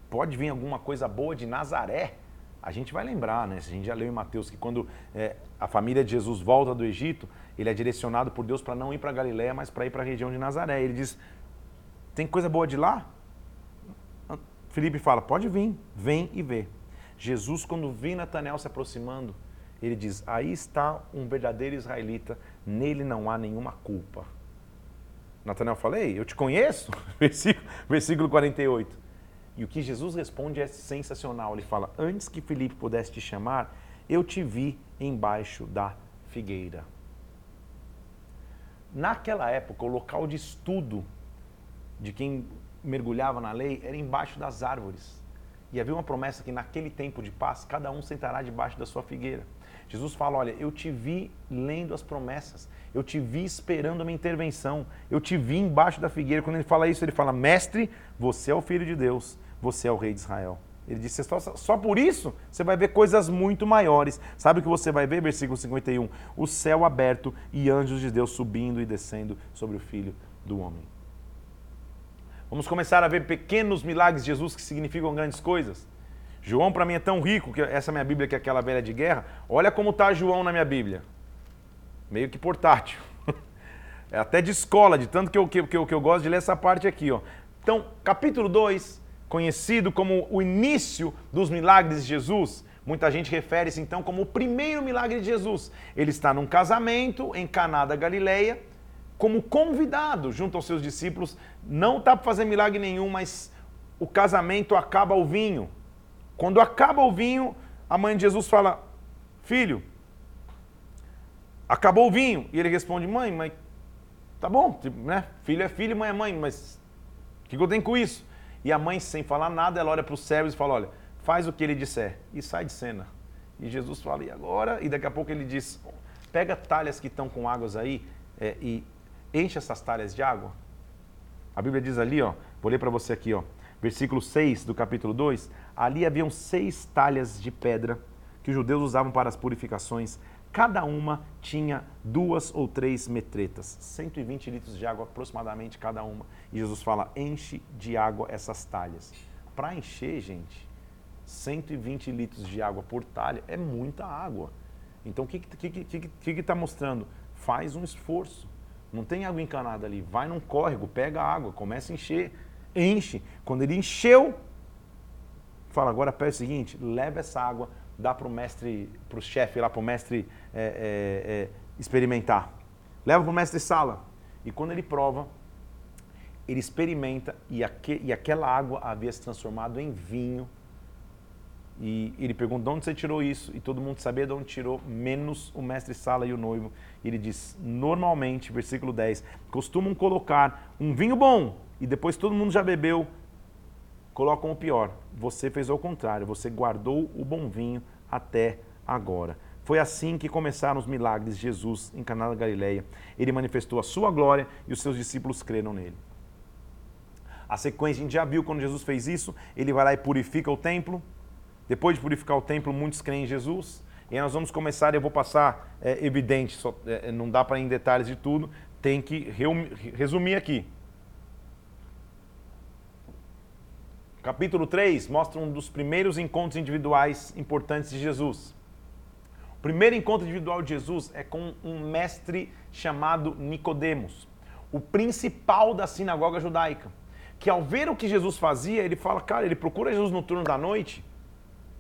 Speaker 1: Pode vir alguma coisa boa de Nazaré? A gente vai lembrar, né? A gente já leu em Mateus que quando é, a família de Jesus volta do Egito, ele é direcionado por Deus para não ir para Galiléia, mas para ir para a região de Nazaré. Ele diz: tem coisa boa de lá? Felipe fala: pode vir, vem e vê. Jesus, quando vê Natanael se aproximando, ele diz: Aí está um verdadeiro israelita, nele não há nenhuma culpa. Natanael fala: Ei, eu te conheço? Versículo, versículo 48. E o que Jesus responde é sensacional. Ele fala: Antes que Felipe pudesse te chamar, eu te vi embaixo da figueira. Naquela época, o local de estudo de quem mergulhava na lei era embaixo das árvores. E havia uma promessa que naquele tempo de paz, cada um sentará debaixo da sua figueira. Jesus fala: Olha, eu te vi lendo as promessas, eu te vi esperando a minha intervenção, eu te vi embaixo da figueira. Quando ele fala isso, ele fala: Mestre, você é o filho de Deus, você é o rei de Israel. Ele disse: só, só por isso você vai ver coisas muito maiores. Sabe o que você vai ver? Versículo 51. O céu aberto e anjos de Deus subindo e descendo sobre o filho do homem. Vamos começar a ver pequenos milagres de Jesus que significam grandes coisas. João para mim é tão rico que essa minha Bíblia que é aquela velha de guerra. Olha como está João na minha Bíblia. Meio que portátil. É até de escola, de tanto que eu, que, que, eu, que eu gosto de ler essa parte aqui. Ó. Então, capítulo 2, conhecido como o início dos milagres de Jesus, muita gente refere-se então como o primeiro milagre de Jesus. Ele está num casamento em Caná da Galileia, como convidado junto aos seus discípulos, não está para fazer milagre nenhum, mas o casamento acaba o vinho. Quando acaba o vinho, a mãe de Jesus fala: Filho, acabou o vinho. E ele responde: Mãe, mas tá bom, né? Filho é filho, mãe é mãe, mas o que eu tenho com isso? E a mãe, sem falar nada, ela olha para os servos e fala: Olha, faz o que ele disser. E sai de cena. E Jesus fala: E agora? E daqui a pouco ele diz: Pega talhas que estão com águas aí é, e enche essas talhas de água. A Bíblia diz ali, ó, vou ler para você aqui, ó, versículo 6 do capítulo 2, ali haviam seis talhas de pedra que os judeus usavam para as purificações, Cada uma tinha duas ou três metretas, 120 litros de água aproximadamente cada uma. E Jesus fala: enche de água essas talhas. Para encher, gente, 120 litros de água por talha é muita água. Então o que está tá mostrando? Faz um esforço. Não tem água encanada ali. Vai num córrego, pega a água, começa a encher, enche. Quando ele encheu, fala, agora pede o seguinte, leva essa água, dá para o mestre, para o chefe lá, para o mestre é, é, é, experimentar. Leva para o mestre sala. E quando ele prova, ele experimenta e, e aquela água havia se transformado em vinho e ele pergunta de onde você tirou isso, e todo mundo sabia de onde tirou, menos o mestre Sala e o noivo. E ele diz: normalmente, versículo 10, costumam colocar um vinho bom e depois todo mundo já bebeu, colocam o pior. Você fez ao contrário, você guardou o bom vinho até agora. Foi assim que começaram os milagres de Jesus em Caná da Galileia. Ele manifestou a sua glória e os seus discípulos creram nele. A sequência a gente já viu quando Jesus fez isso, ele vai lá e purifica o templo, depois de purificar o templo, muitos creem em Jesus. E aí nós vamos começar, eu vou passar é, evidente, só, é, não dá para ir em detalhes de tudo, tem que resumir aqui. Capítulo 3 mostra um dos primeiros encontros individuais importantes de Jesus. O primeiro encontro individual de Jesus é com um mestre chamado Nicodemos, o principal da sinagoga judaica, que ao ver o que Jesus fazia, ele fala, cara, ele procura Jesus no turno da noite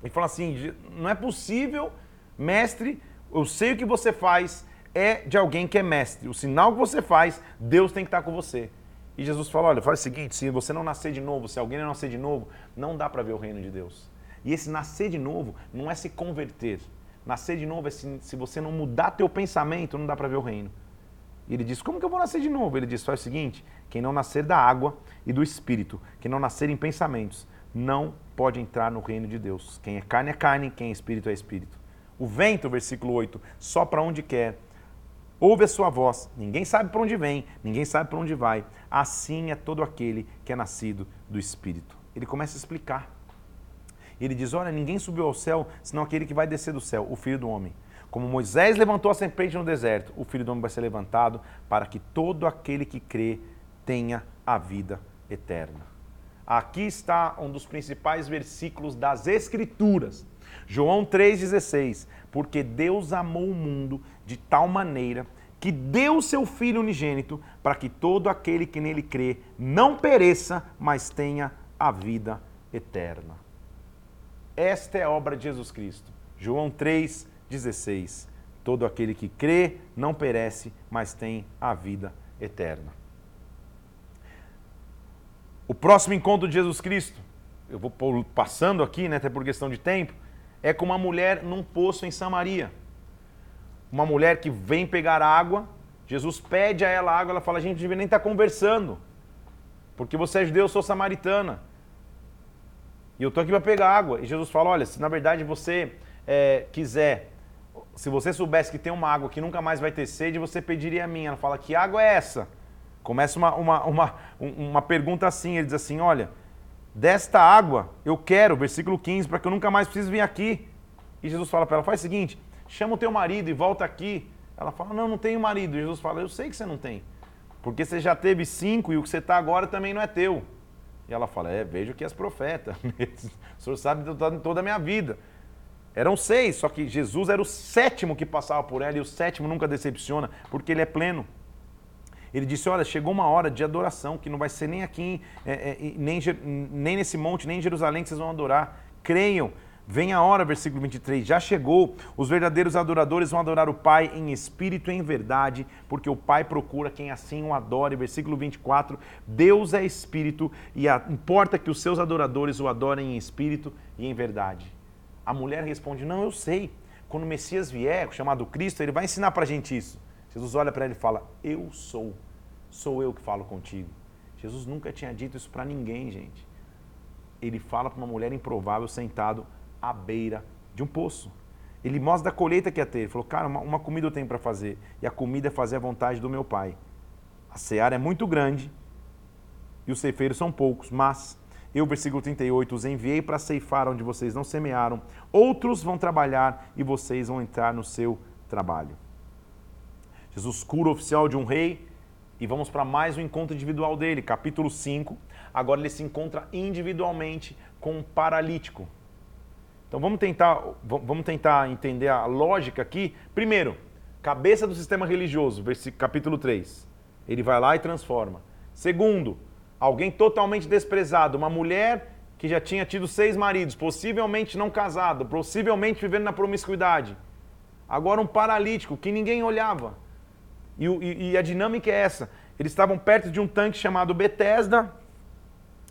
Speaker 1: e fala assim: não é possível, mestre, eu sei o que você faz, é de alguém que é mestre. O sinal que você faz, Deus tem que estar com você. E Jesus fala: olha, faz o seguinte: se você não nascer de novo, se alguém não nascer de novo, não dá para ver o reino de Deus. E esse nascer de novo não é se converter. Nascer de novo é se, se você não mudar teu pensamento, não dá para ver o reino. E ele diz: Como que eu vou nascer de novo? Ele diz: Faz o seguinte: quem não nascer da água e do espírito, quem não nascer em pensamentos, não pode entrar no reino de Deus. Quem é carne é carne, quem é espírito é espírito. O vento, versículo 8, só para onde quer. Ouve a sua voz, ninguém sabe para onde vem, ninguém sabe para onde vai. Assim é todo aquele que é nascido do Espírito. Ele começa a explicar. Ele diz: Olha, ninguém subiu ao céu senão aquele que vai descer do céu, o filho do homem. Como Moisés levantou a serpente no deserto, o filho do homem vai ser levantado para que todo aquele que crê tenha a vida eterna. Aqui está um dos principais versículos das Escrituras. João 3,16. Porque Deus amou o mundo de tal maneira que deu seu Filho unigênito para que todo aquele que nele crê não pereça, mas tenha a vida eterna. Esta é a obra de Jesus Cristo. João 3,16. Todo aquele que crê não perece, mas tem a vida eterna. O próximo encontro de Jesus Cristo, eu vou passando aqui, né, até por questão de tempo, é com uma mulher num poço em Samaria. Uma mulher que vem pegar água, Jesus pede a ela água, ela fala: a gente nem estar tá conversando, porque você é judeu, eu sou samaritana. E eu estou aqui para pegar água. E Jesus fala: olha, se na verdade você é, quiser, se você soubesse que tem uma água que nunca mais vai ter sede, você pediria a mim. Ela fala: que água é essa? Começa uma, uma, uma, uma pergunta assim, ele diz assim, olha, desta água eu quero, versículo 15, para que eu nunca mais precise vir aqui. E Jesus fala para ela, faz o seguinte, chama o teu marido e volta aqui. Ela fala, não, não tenho marido. E Jesus fala, eu sei que você não tem, porque você já teve cinco e o que você está agora também não é teu. E ela fala, é, vejo que és profeta, o senhor sabe de toda a minha vida. Eram seis, só que Jesus era o sétimo que passava por ela e o sétimo nunca decepciona, porque ele é pleno. Ele disse: Olha, chegou uma hora de adoração que não vai ser nem aqui, é, é, nem, nem nesse monte, nem em Jerusalém que vocês vão adorar. Creiam. Vem a hora, versículo 23, já chegou. Os verdadeiros adoradores vão adorar o Pai em espírito e em verdade, porque o Pai procura quem assim o adore. Versículo 24, Deus é espírito e importa que os seus adoradores o adorem em espírito e em verdade. A mulher responde: Não, eu sei. Quando o Messias vier, chamado Cristo, ele vai ensinar para a gente isso. Jesus olha para ele e fala: Eu sou, sou eu que falo contigo. Jesus nunca tinha dito isso para ninguém, gente. Ele fala para uma mulher improvável sentado à beira de um poço. Ele mostra da colheita que ia ter. Ele falou: Cara, uma, uma comida eu tenho para fazer. E a comida é fazer a vontade do meu pai. A seara é muito grande e os ceifeiros são poucos, mas eu, versículo 38, os enviei para ceifar onde vocês não semearam. Outros vão trabalhar e vocês vão entrar no seu trabalho. Jesus cura o oficial de um rei e vamos para mais um encontro individual dele, capítulo 5. Agora ele se encontra individualmente com um paralítico. Então vamos tentar, vamos tentar entender a lógica aqui. Primeiro, cabeça do sistema religioso, capítulo 3. Ele vai lá e transforma. Segundo, alguém totalmente desprezado, uma mulher que já tinha tido seis maridos, possivelmente não casado, possivelmente vivendo na promiscuidade. Agora um paralítico que ninguém olhava. E, e, e a dinâmica é essa. Eles estavam perto de um tanque chamado Betesda.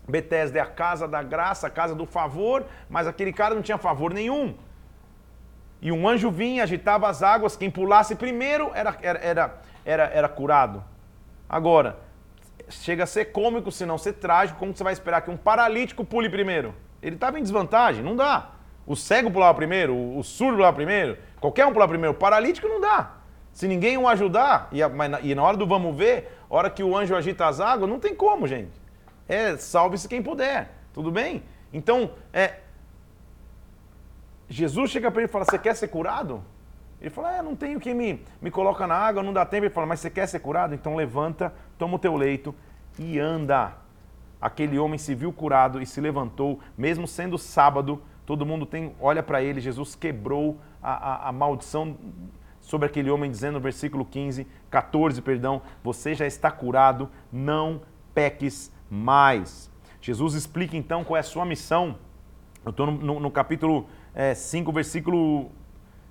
Speaker 1: Betesda é a casa da graça, a casa do favor, mas aquele cara não tinha favor nenhum. E um anjo vinha, agitava as águas, quem pulasse primeiro era, era, era, era, era curado. Agora, chega a ser cômico, se não ser trágico, como você vai esperar que um paralítico pule primeiro? Ele estava em desvantagem, não dá. O cego pulava primeiro, o surdo pulava primeiro, qualquer um pulava primeiro, o paralítico não dá. Se ninguém o ajudar, e, a, e na hora do vamos ver, hora que o anjo agita as águas, não tem como, gente. É salve-se quem puder, tudo bem? Então, é, Jesus chega para ele e fala: Você quer ser curado? Ele fala: É, não tenho quem me, me coloca na água, não dá tempo. Ele fala: Mas você quer ser curado? Então levanta, toma o teu leito e anda. Aquele homem se viu curado e se levantou, mesmo sendo sábado. Todo mundo tem, olha para ele. Jesus quebrou a, a, a maldição sobre aquele homem, dizendo no versículo 15, 14, perdão, você já está curado, não peques mais. Jesus explica então qual é a sua missão. Eu estou no, no, no, capítulo é, 5, versículo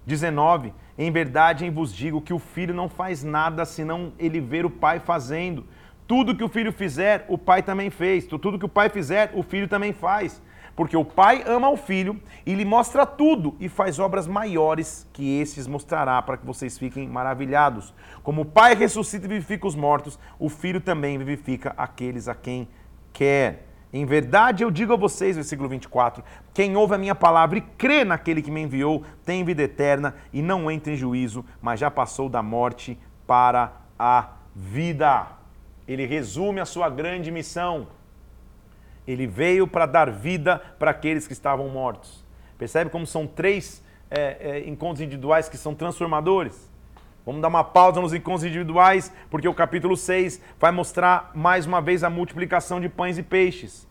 Speaker 1: 19. Em verdade, vos digo que o filho não faz nada senão ele ver o pai fazendo. Tudo que o filho fizer, o pai também fez. Tudo que o pai fizer, o filho também faz. Porque o Pai ama o Filho e lhe mostra tudo e faz obras maiores que esses mostrará para que vocês fiquem maravilhados. Como o Pai ressuscita e vivifica os mortos, o Filho também vivifica aqueles a quem quer. Em verdade eu digo a vocês, versículo 24: quem ouve a minha palavra e crê naquele que me enviou tem vida eterna e não entra em juízo, mas já passou da morte para a vida. Ele resume a sua grande missão. Ele veio para dar vida para aqueles que estavam mortos. Percebe como são três é, é, encontros individuais que são transformadores? Vamos dar uma pausa nos encontros individuais, porque o capítulo 6 vai mostrar mais uma vez a multiplicação de pães e peixes.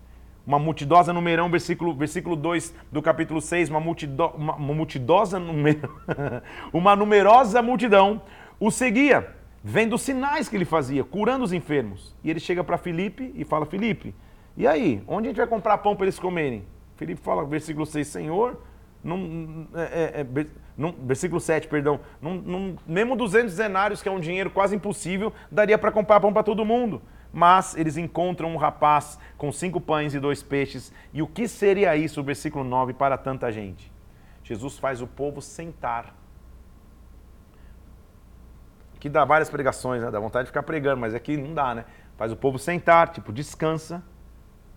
Speaker 1: Uma multidosa numerão, versículo, versículo 2 do capítulo 6, uma, multido, uma, uma multidosa numerão, uma numerosa multidão o seguia, vendo os sinais que ele fazia, curando os enfermos. E ele chega para Filipe e fala: Filipe, e aí, onde a gente vai comprar pão para eles comerem? Felipe fala, versículo 6, Senhor, num, é, é, é versículo 7, perdão, num, mesmo 200 denários, que é um dinheiro quase impossível, daria para comprar pão para todo mundo. Mas eles encontram um rapaz com cinco pães e dois peixes. E o que seria isso, versículo 9, para tanta gente? Jesus faz o povo sentar. Aqui dá várias pregações, né? dá vontade de ficar pregando, mas aqui não dá, né? Faz o povo sentar, tipo, descansa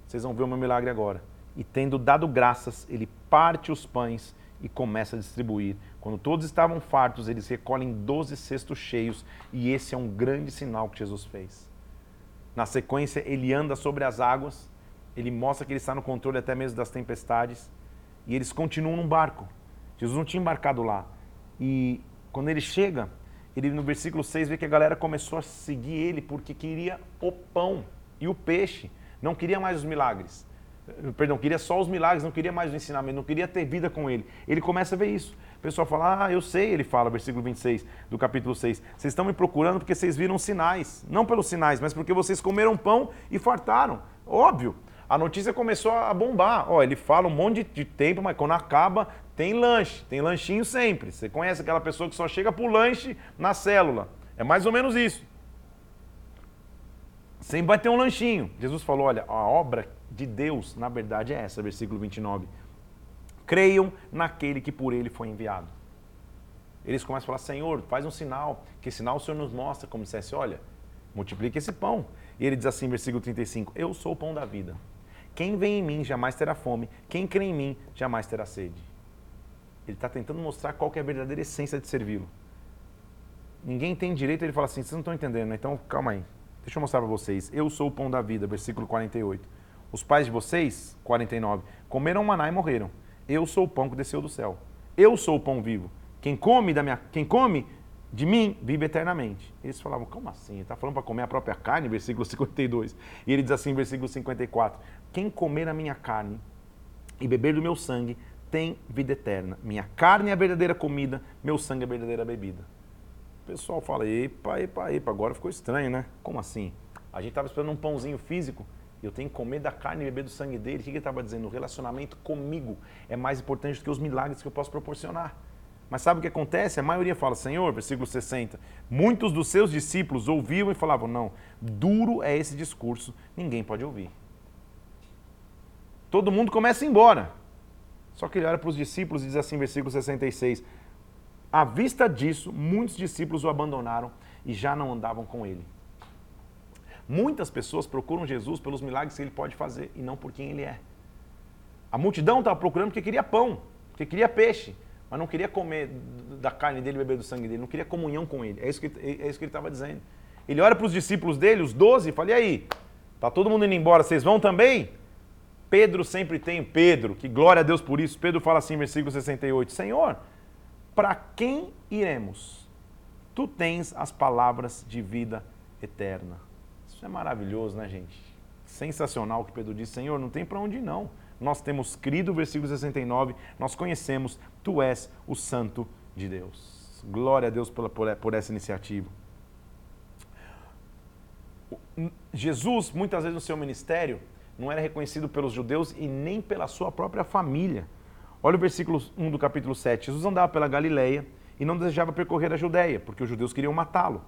Speaker 1: vocês vão ver o meu milagre agora. E tendo dado graças, ele parte os pães e começa a distribuir. Quando todos estavam fartos, eles recolhem doze cestos cheios, e esse é um grande sinal que Jesus fez. Na sequência, ele anda sobre as águas, ele mostra que ele está no controle até mesmo das tempestades, e eles continuam no barco. Jesus não tinha embarcado lá. E quando ele chega, ele no versículo 6 vê que a galera começou a seguir ele porque queria o pão e o peixe. Não queria mais os milagres. Perdão, queria só os milagres, não queria mais o ensinamento, não queria ter vida com ele. Ele começa a ver isso. O pessoal fala, ah, eu sei, ele fala, versículo 26 do capítulo 6. Vocês estão me procurando porque vocês viram sinais. Não pelos sinais, mas porque vocês comeram pão e fartaram. Óbvio. A notícia começou a bombar. Ó, ele fala um monte de tempo, mas quando acaba, tem lanche. Tem lanchinho sempre. Você conhece aquela pessoa que só chega pro lanche na célula. É mais ou menos isso. Sempre vai ter um lanchinho. Jesus falou: olha, a obra de Deus, na verdade, é essa, versículo 29. Creiam naquele que por ele foi enviado. Eles começam a falar: Senhor, faz um sinal. Que sinal o Senhor nos mostra? Como dissesse: olha, multiplique esse pão. E ele diz assim, versículo 35: Eu sou o pão da vida. Quem vem em mim jamais terá fome. Quem crê em mim jamais terá sede. Ele está tentando mostrar qual é a verdadeira essência de servi-lo. Ninguém tem direito, ele fala assim: vocês não estão entendendo, então calma aí. Deixa eu mostrar para vocês. Eu sou o pão da vida, versículo 48. Os pais de vocês, 49, comeram maná e morreram. Eu sou o pão que desceu do céu. Eu sou o pão vivo. Quem come, da minha, quem come de mim vive eternamente. Eles falavam, como assim? Ele está falando para comer a própria carne, versículo 52. E ele diz assim, versículo 54: Quem comer a minha carne e beber do meu sangue tem vida eterna. Minha carne é a verdadeira comida, meu sangue é a verdadeira bebida. Pessoal fala, epa, epa, epa, agora ficou estranho, né? Como assim? A gente estava esperando um pãozinho físico, eu tenho que comer da carne e beber do sangue dele. O que ele estava dizendo? O relacionamento comigo é mais importante do que os milagres que eu posso proporcionar. Mas sabe o que acontece? A maioria fala, Senhor, versículo 60, muitos dos seus discípulos ouviam e falavam, não, duro é esse discurso, ninguém pode ouvir. Todo mundo começa a ir embora. Só que ele olha para os discípulos e diz assim, versículo 66, à vista disso, muitos discípulos o abandonaram e já não andavam com ele. Muitas pessoas procuram Jesus pelos milagres que ele pode fazer e não por quem ele é. A multidão estava procurando porque queria pão, porque queria peixe, mas não queria comer da carne dele beber do sangue dele, não queria comunhão com ele. É isso que, é isso que ele estava dizendo. Ele olha para os discípulos dele, os doze, e fala: e aí? Tá todo mundo indo embora, vocês vão também? Pedro sempre tem, Pedro, que glória a Deus por isso. Pedro fala assim, versículo 68, Senhor, para quem iremos? Tu tens as palavras de vida eterna. Isso é maravilhoso, né, gente? Sensacional que Pedro diz, Senhor, não tem para onde não nós temos crido, versículo 69, nós conhecemos, tu és o Santo de Deus. Glória a Deus por, por, por essa iniciativa. Jesus, muitas vezes no seu ministério, não era reconhecido pelos judeus e nem pela sua própria família. Olha o versículo 1 do capítulo 7. Jesus andava pela Galileia e não desejava percorrer a Judéia, porque os judeus queriam matá-lo.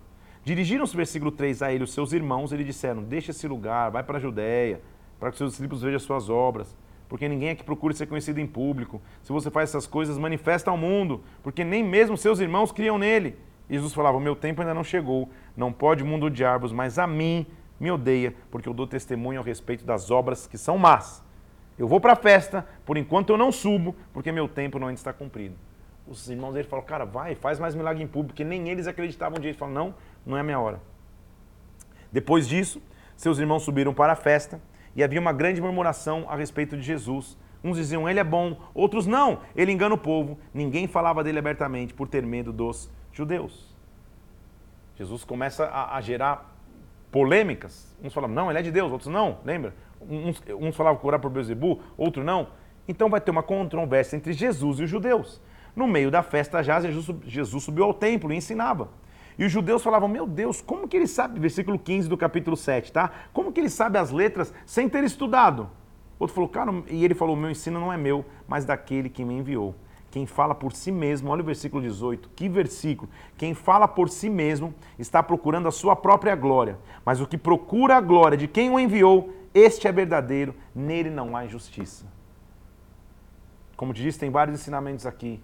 Speaker 1: Dirigiram-se, versículo 3, a ele os seus irmãos e lhe disseram, deixa esse lugar, vai para a Judéia, para que seus discípulos vejam as suas obras porque ninguém é que procure ser conhecido em público. Se você faz essas coisas, manifesta ao mundo, porque nem mesmo seus irmãos criam nele. E Jesus falava: meu tempo ainda não chegou, não pode o mundo odiar-vos, mas a mim me odeia, porque eu dou testemunho a respeito das obras que são más. Eu vou para a festa, por enquanto eu não subo, porque meu tempo não ainda está cumprido. Os irmãos dele falam: Cara, vai, faz mais milagre em público, porque nem eles acreditavam disso. Ele fala: Não, não é a minha hora. Depois disso, seus irmãos subiram para a festa e havia uma grande murmuração a respeito de Jesus. Uns diziam, ele é bom, outros não, ele engana o povo. Ninguém falava dele abertamente por ter medo dos judeus. Jesus começa a, a gerar polêmicas. Uns falavam, não, ele é de Deus, outros não, lembra? Uns, uns falavam curar por Beuzebu, outros não. Então vai ter uma controvérsia entre Jesus e os judeus. No meio da festa já, Jesus subiu ao templo e ensinava. E os judeus falavam: Meu Deus, como que ele sabe? Versículo 15 do capítulo 7, tá? Como que ele sabe as letras sem ter estudado? Outro falou: Cara, e ele falou: Meu ensino não é meu, mas daquele que me enviou. Quem fala por si mesmo, olha o versículo 18, que versículo. Quem fala por si mesmo está procurando a sua própria glória, mas o que procura a glória de quem o enviou, este é verdadeiro, nele não há injustiça. Como te disse, tem vários ensinamentos aqui.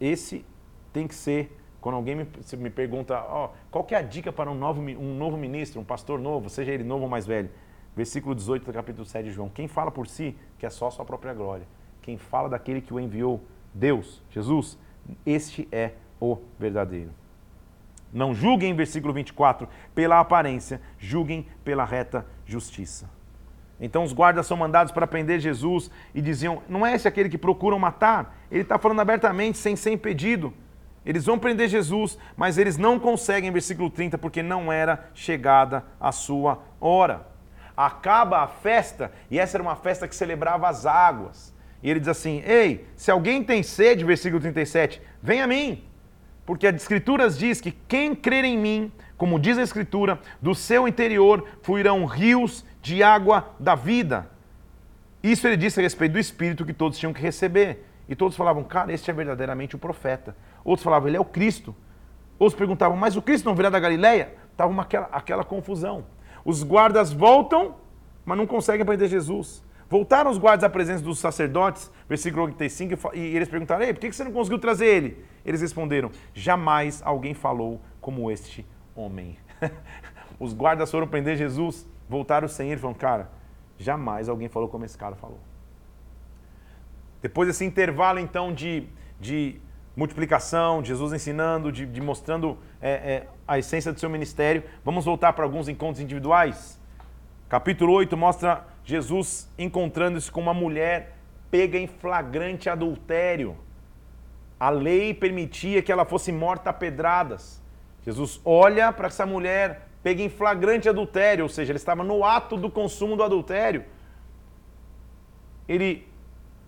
Speaker 1: Esse tem que ser quando alguém me, me pergunta, qual que é a dica para um novo, um novo ministro, um pastor novo, seja ele novo ou mais velho? Versículo 18 do capítulo 7 de João. Quem fala por si, que é só a sua própria glória. Quem fala daquele que o enviou, Deus, Jesus, este é o verdadeiro. Não julguem, versículo 24, pela aparência, julguem pela reta justiça. Então os guardas são mandados para prender Jesus e diziam: Não é esse aquele que procuram matar? Ele está falando abertamente, sem ser impedido. Eles vão prender Jesus, mas eles não conseguem, versículo 30, porque não era chegada a sua hora. Acaba a festa, e essa era uma festa que celebrava as águas. E ele diz assim: Ei, se alguém tem sede, versículo 37, vem a mim. Porque as Escrituras diz que quem crer em mim, como diz a Escritura, do seu interior fluirão rios de água da vida. Isso ele disse a respeito do Espírito que todos tinham que receber. E todos falavam, cara, este é verdadeiramente o profeta. Outros falavam, ele é o Cristo. Outros perguntavam, mas o Cristo não virá da Galileia? Estava uma, aquela, aquela confusão. Os guardas voltam, mas não conseguem prender Jesus. Voltaram os guardas à presença dos sacerdotes, versículo 85, e eles perguntaram, Ei, por que você não conseguiu trazer ele? Eles responderam, jamais alguém falou como este homem. os guardas foram prender Jesus, voltaram sem ele e falaram, cara, jamais alguém falou como esse cara falou. Depois desse intervalo, então, de, de multiplicação, Jesus ensinando, de, de mostrando é, é, a essência do seu ministério, vamos voltar para alguns encontros individuais. Capítulo 8 mostra Jesus encontrando-se com uma mulher pega em flagrante adultério. A lei permitia que ela fosse morta a pedradas. Jesus olha para essa mulher, pega em flagrante adultério, ou seja, ele estava no ato do consumo do adultério. Ele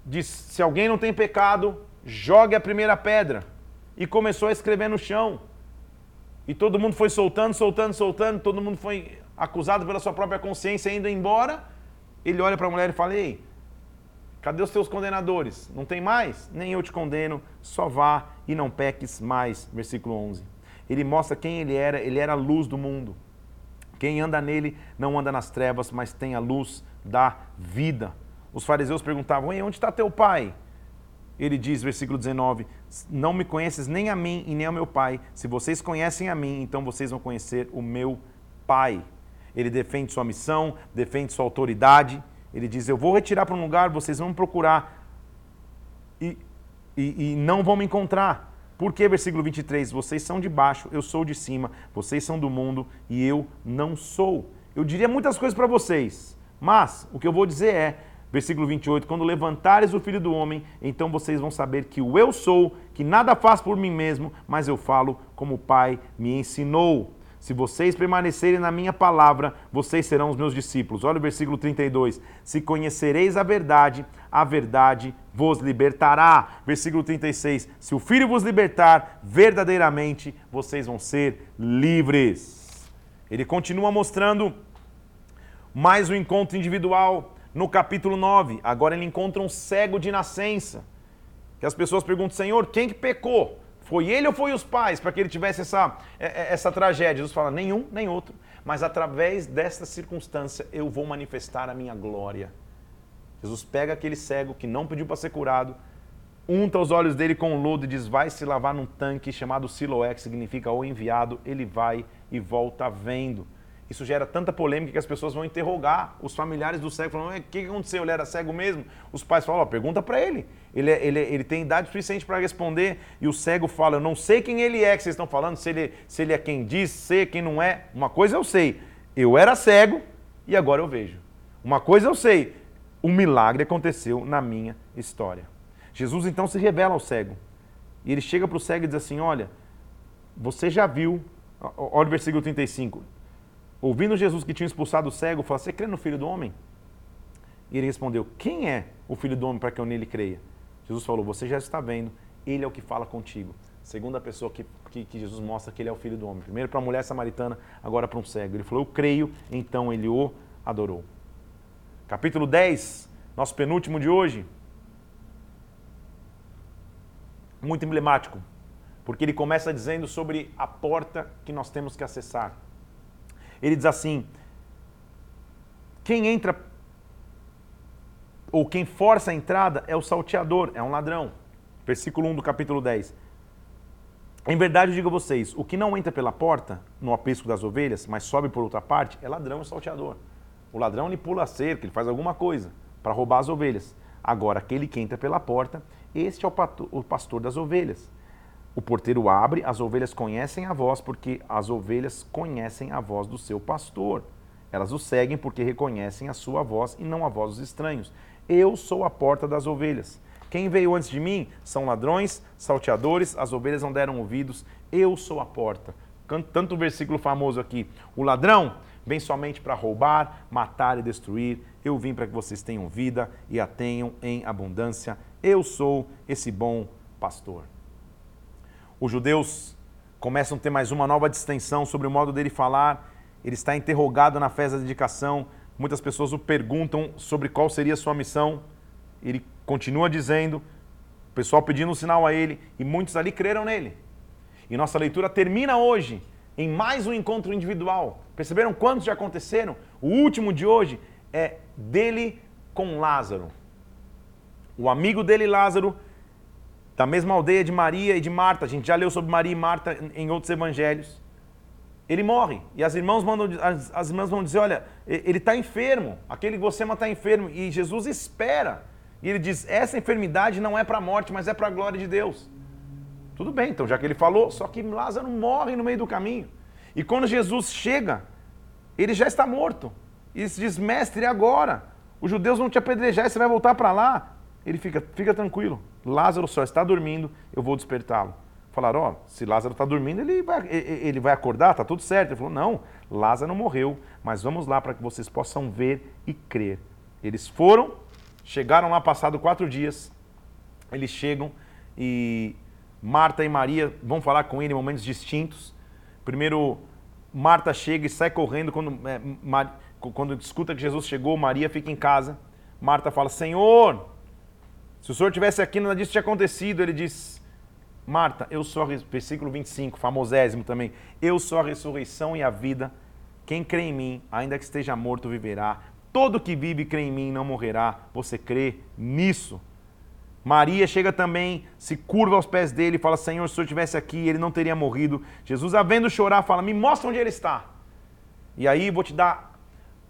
Speaker 1: diz: se alguém não tem pecado, jogue a primeira pedra. E começou a escrever no chão. E todo mundo foi soltando, soltando, soltando, todo mundo foi acusado pela sua própria consciência indo embora. Ele olha para a mulher e fala: Ei, cadê os teus condenadores? Não tem mais? Nem eu te condeno, só vá e não peques mais. Versículo 11. Ele mostra quem ele era, ele era a luz do mundo. Quem anda nele não anda nas trevas, mas tem a luz da vida. Os fariseus perguntavam: Ei, onde está teu pai? Ele diz, versículo 19: Não me conheces nem a mim e nem ao meu pai. Se vocês conhecem a mim, então vocês vão conhecer o meu pai. Ele defende sua missão, defende sua autoridade. Ele diz: Eu vou retirar para um lugar, vocês vão procurar e, e, e não vão me encontrar. Por que, versículo 23? Vocês são de baixo, eu sou de cima, vocês são do mundo e eu não sou. Eu diria muitas coisas para vocês, mas o que eu vou dizer é: Versículo 28, quando levantares o Filho do Homem, então vocês vão saber que o eu sou, que nada faço por mim mesmo, mas eu falo como o Pai me ensinou. Se vocês permanecerem na minha palavra, vocês serão os meus discípulos. Olha o versículo 32. Se conhecereis a verdade, a verdade vos libertará. Versículo 36. Se o Filho vos libertar, verdadeiramente vocês vão ser livres. Ele continua mostrando mais um encontro individual no capítulo 9. Agora ele encontra um cego de nascença. Que as pessoas perguntam, Senhor, quem que pecou? Foi ele ou foi os pais para que ele tivesse essa, é, é, essa tragédia? Jesus fala, nenhum, nem outro. Mas através desta circunstância eu vou manifestar a minha glória. Jesus pega aquele cego que não pediu para ser curado, unta os olhos dele com lodo e diz: Vai se lavar num tanque chamado Siloé, que significa o enviado. Ele vai e volta vendo. Isso gera tanta polêmica que as pessoas vão interrogar os familiares do cego, falando: o que aconteceu? Ele era cego mesmo? Os pais falam: oh, pergunta para ele. Ele, é, ele, é, ele tem idade suficiente para responder. E o cego fala: eu não sei quem ele é que vocês estão falando, se ele, se ele é quem diz ser, quem não é. Uma coisa eu sei: eu era cego e agora eu vejo. Uma coisa eu sei: um milagre aconteceu na minha história. Jesus então se revela ao cego. E ele chega para o cego e diz assim: Olha, você já viu. Olha o versículo 35 ouvindo Jesus que tinha expulsado o cego, falou: Você crê no Filho do Homem? E ele respondeu: Quem é o Filho do Homem para que eu nele creia? Jesus falou: Você já está vendo, ele é o que fala contigo. Segunda pessoa que, que, que Jesus mostra que ele é o Filho do Homem. Primeiro para a mulher samaritana, agora para um cego. Ele falou: Eu creio, então ele o adorou. Capítulo 10, nosso penúltimo de hoje. Muito emblemático, porque ele começa dizendo sobre a porta que nós temos que acessar. Ele diz assim: quem entra ou quem força a entrada é o salteador, é um ladrão. Versículo 1 do capítulo 10. Em verdade, eu digo a vocês: o que não entra pela porta, no aprisco das ovelhas, mas sobe por outra parte, é ladrão e salteador. O ladrão ele pula a cerca, ele faz alguma coisa para roubar as ovelhas. Agora, aquele que entra pela porta, este é o pastor das ovelhas. O porteiro abre, as ovelhas conhecem a voz, porque as ovelhas conhecem a voz do seu pastor. Elas o seguem porque reconhecem a sua voz e não a voz dos estranhos. Eu sou a porta das ovelhas. Quem veio antes de mim são ladrões, salteadores, as ovelhas não deram ouvidos. Eu sou a porta. Tanto o versículo famoso aqui: o ladrão vem somente para roubar, matar e destruir. Eu vim para que vocês tenham vida e a tenham em abundância. Eu sou esse bom pastor os judeus começam a ter mais uma nova distensão sobre o modo dele falar. Ele está interrogado na festa da dedicação. Muitas pessoas o perguntam sobre qual seria a sua missão. Ele continua dizendo, o pessoal pedindo um sinal a ele, e muitos ali creram nele. E nossa leitura termina hoje em mais um encontro individual. Perceberam quantos já aconteceram? O último de hoje é dele com Lázaro. O amigo dele, Lázaro, da mesma aldeia de Maria e de Marta. A gente já leu sobre Maria e Marta em outros evangelhos. Ele morre e as irmãs, mandam, as, as irmãs vão dizer: Olha, ele está enfermo, aquele que você ama está enfermo. E Jesus espera. E ele diz: Essa enfermidade não é para a morte, mas é para a glória de Deus. Tudo bem, então, já que ele falou, só que Lázaro morre no meio do caminho. E quando Jesus chega, ele já está morto. E diz: Mestre, agora? Os judeus vão te apedrejar e você vai voltar para lá. Ele fica: Fica tranquilo, Lázaro só está dormindo, eu vou despertá-lo. Falaram, ó, se Lázaro está dormindo, ele vai, ele vai acordar, tá tudo certo. Ele falou, não, Lázaro morreu, mas vamos lá para que vocês possam ver e crer. Eles foram, chegaram lá passado quatro dias, eles chegam e Marta e Maria vão falar com ele em momentos distintos. Primeiro, Marta chega e sai correndo quando, é, Mar, quando escuta que Jesus chegou, Maria fica em casa. Marta fala, Senhor, se o Senhor tivesse aqui, nada disso tinha acontecido. Ele diz, Marta, eu sou a, versículo 25, famosésimo também, eu sou a ressurreição e a vida. Quem crê em mim, ainda que esteja morto, viverá. Todo que vive e crê em mim não morrerá. Você crê nisso? Maria chega também, se curva aos pés dele e fala: Senhor, se o senhor estivesse aqui, ele não teria morrido. Jesus, havendo chorar, fala: Me mostra onde ele está. E aí vou te dar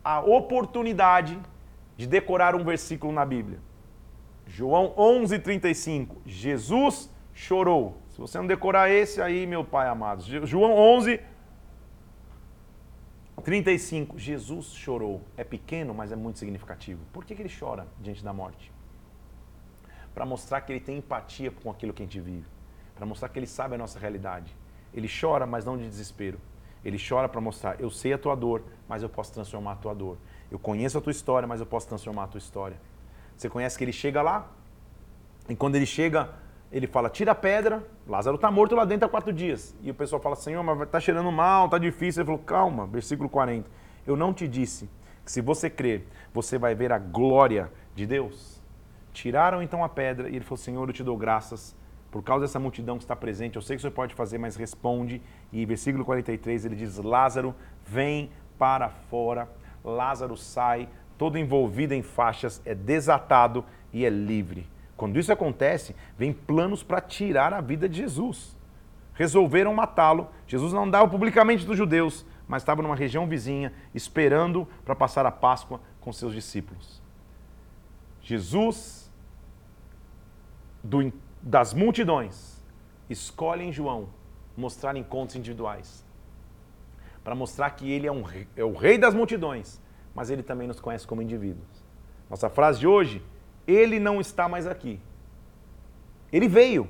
Speaker 1: a oportunidade de decorar um versículo na Bíblia. João 11:35. Jesus chorou. Se você não decorar esse aí, meu pai amado. João 11 35. Jesus chorou. É pequeno, mas é muito significativo. Por que, que ele chora diante da morte? Para mostrar que ele tem empatia com aquilo que a gente vive. Para mostrar que ele sabe a nossa realidade. Ele chora, mas não de desespero. Ele chora para mostrar: eu sei a tua dor, mas eu posso transformar a tua dor. Eu conheço a tua história, mas eu posso transformar a tua história. Você conhece que ele chega lá? E quando ele chega, ele fala: tira a pedra. Lázaro está morto lá dentro há quatro dias. E o pessoal fala: Senhor, mas está cheirando mal, está difícil. Ele falou: calma, versículo 40. Eu não te disse que se você crer, você vai ver a glória de Deus. Tiraram então a pedra e ele falou: Senhor, eu te dou graças por causa dessa multidão que está presente. Eu sei que você pode fazer, mas responde. E versículo 43 ele diz: Lázaro, vem para fora. Lázaro sai, todo envolvido em faixas, é desatado e é livre. Quando isso acontece, vem planos para tirar a vida de Jesus. Resolveram matá-lo. Jesus não andava publicamente dos judeus, mas estava numa região vizinha, esperando para passar a Páscoa com seus discípulos. Jesus, do, das multidões, escolhe em João mostrar encontros individuais. Para mostrar que ele é, um, é o rei das multidões, mas ele também nos conhece como indivíduos. Nossa frase de hoje ele não está mais aqui. Ele veio.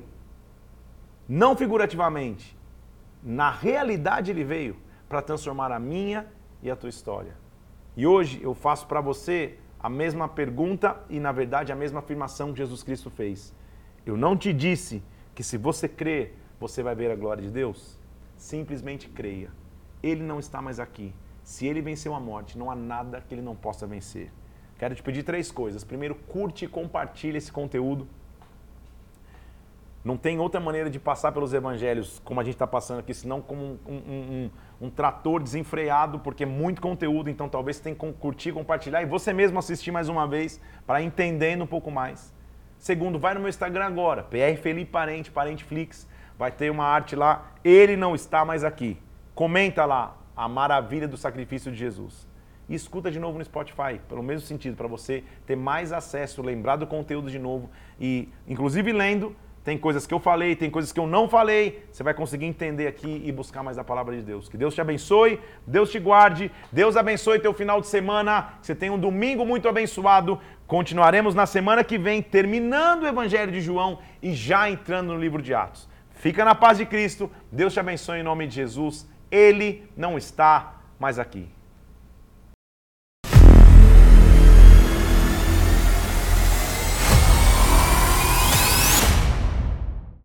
Speaker 1: Não figurativamente. Na realidade, ele veio para transformar a minha e a tua história. E hoje eu faço para você a mesma pergunta e, na verdade, a mesma afirmação que Jesus Cristo fez. Eu não te disse que se você crer, você vai ver a glória de Deus? Simplesmente creia. Ele não está mais aqui. Se ele venceu a morte, não há nada que ele não possa vencer. Quero te pedir três coisas. Primeiro, curte e compartilhe esse conteúdo. Não tem outra maneira de passar pelos evangelhos como a gente está passando aqui, senão como um, um, um, um, trator desenfreado, porque é muito conteúdo, então talvez você tenha que curtir, compartilhar e você mesmo assistir mais uma vez para entendendo um pouco mais. Segundo, vai no meu Instagram agora, PR Felipe Parente, Parenteflix, vai ter uma arte lá, ele não está mais aqui. Comenta lá a maravilha do sacrifício de Jesus e escuta de novo no Spotify, pelo mesmo sentido, para você ter mais acesso, lembrar do conteúdo de novo e, inclusive, lendo. Tem coisas que eu falei, tem coisas que eu não falei. Você vai conseguir entender aqui e buscar mais a palavra de Deus. Que Deus te abençoe, Deus te guarde, Deus abençoe teu final de semana. Que você tenha um domingo muito abençoado. Continuaremos na semana que vem, terminando o Evangelho de João e já entrando no livro de Atos. Fica na paz de Cristo. Deus te abençoe em nome de Jesus. Ele não está mais aqui.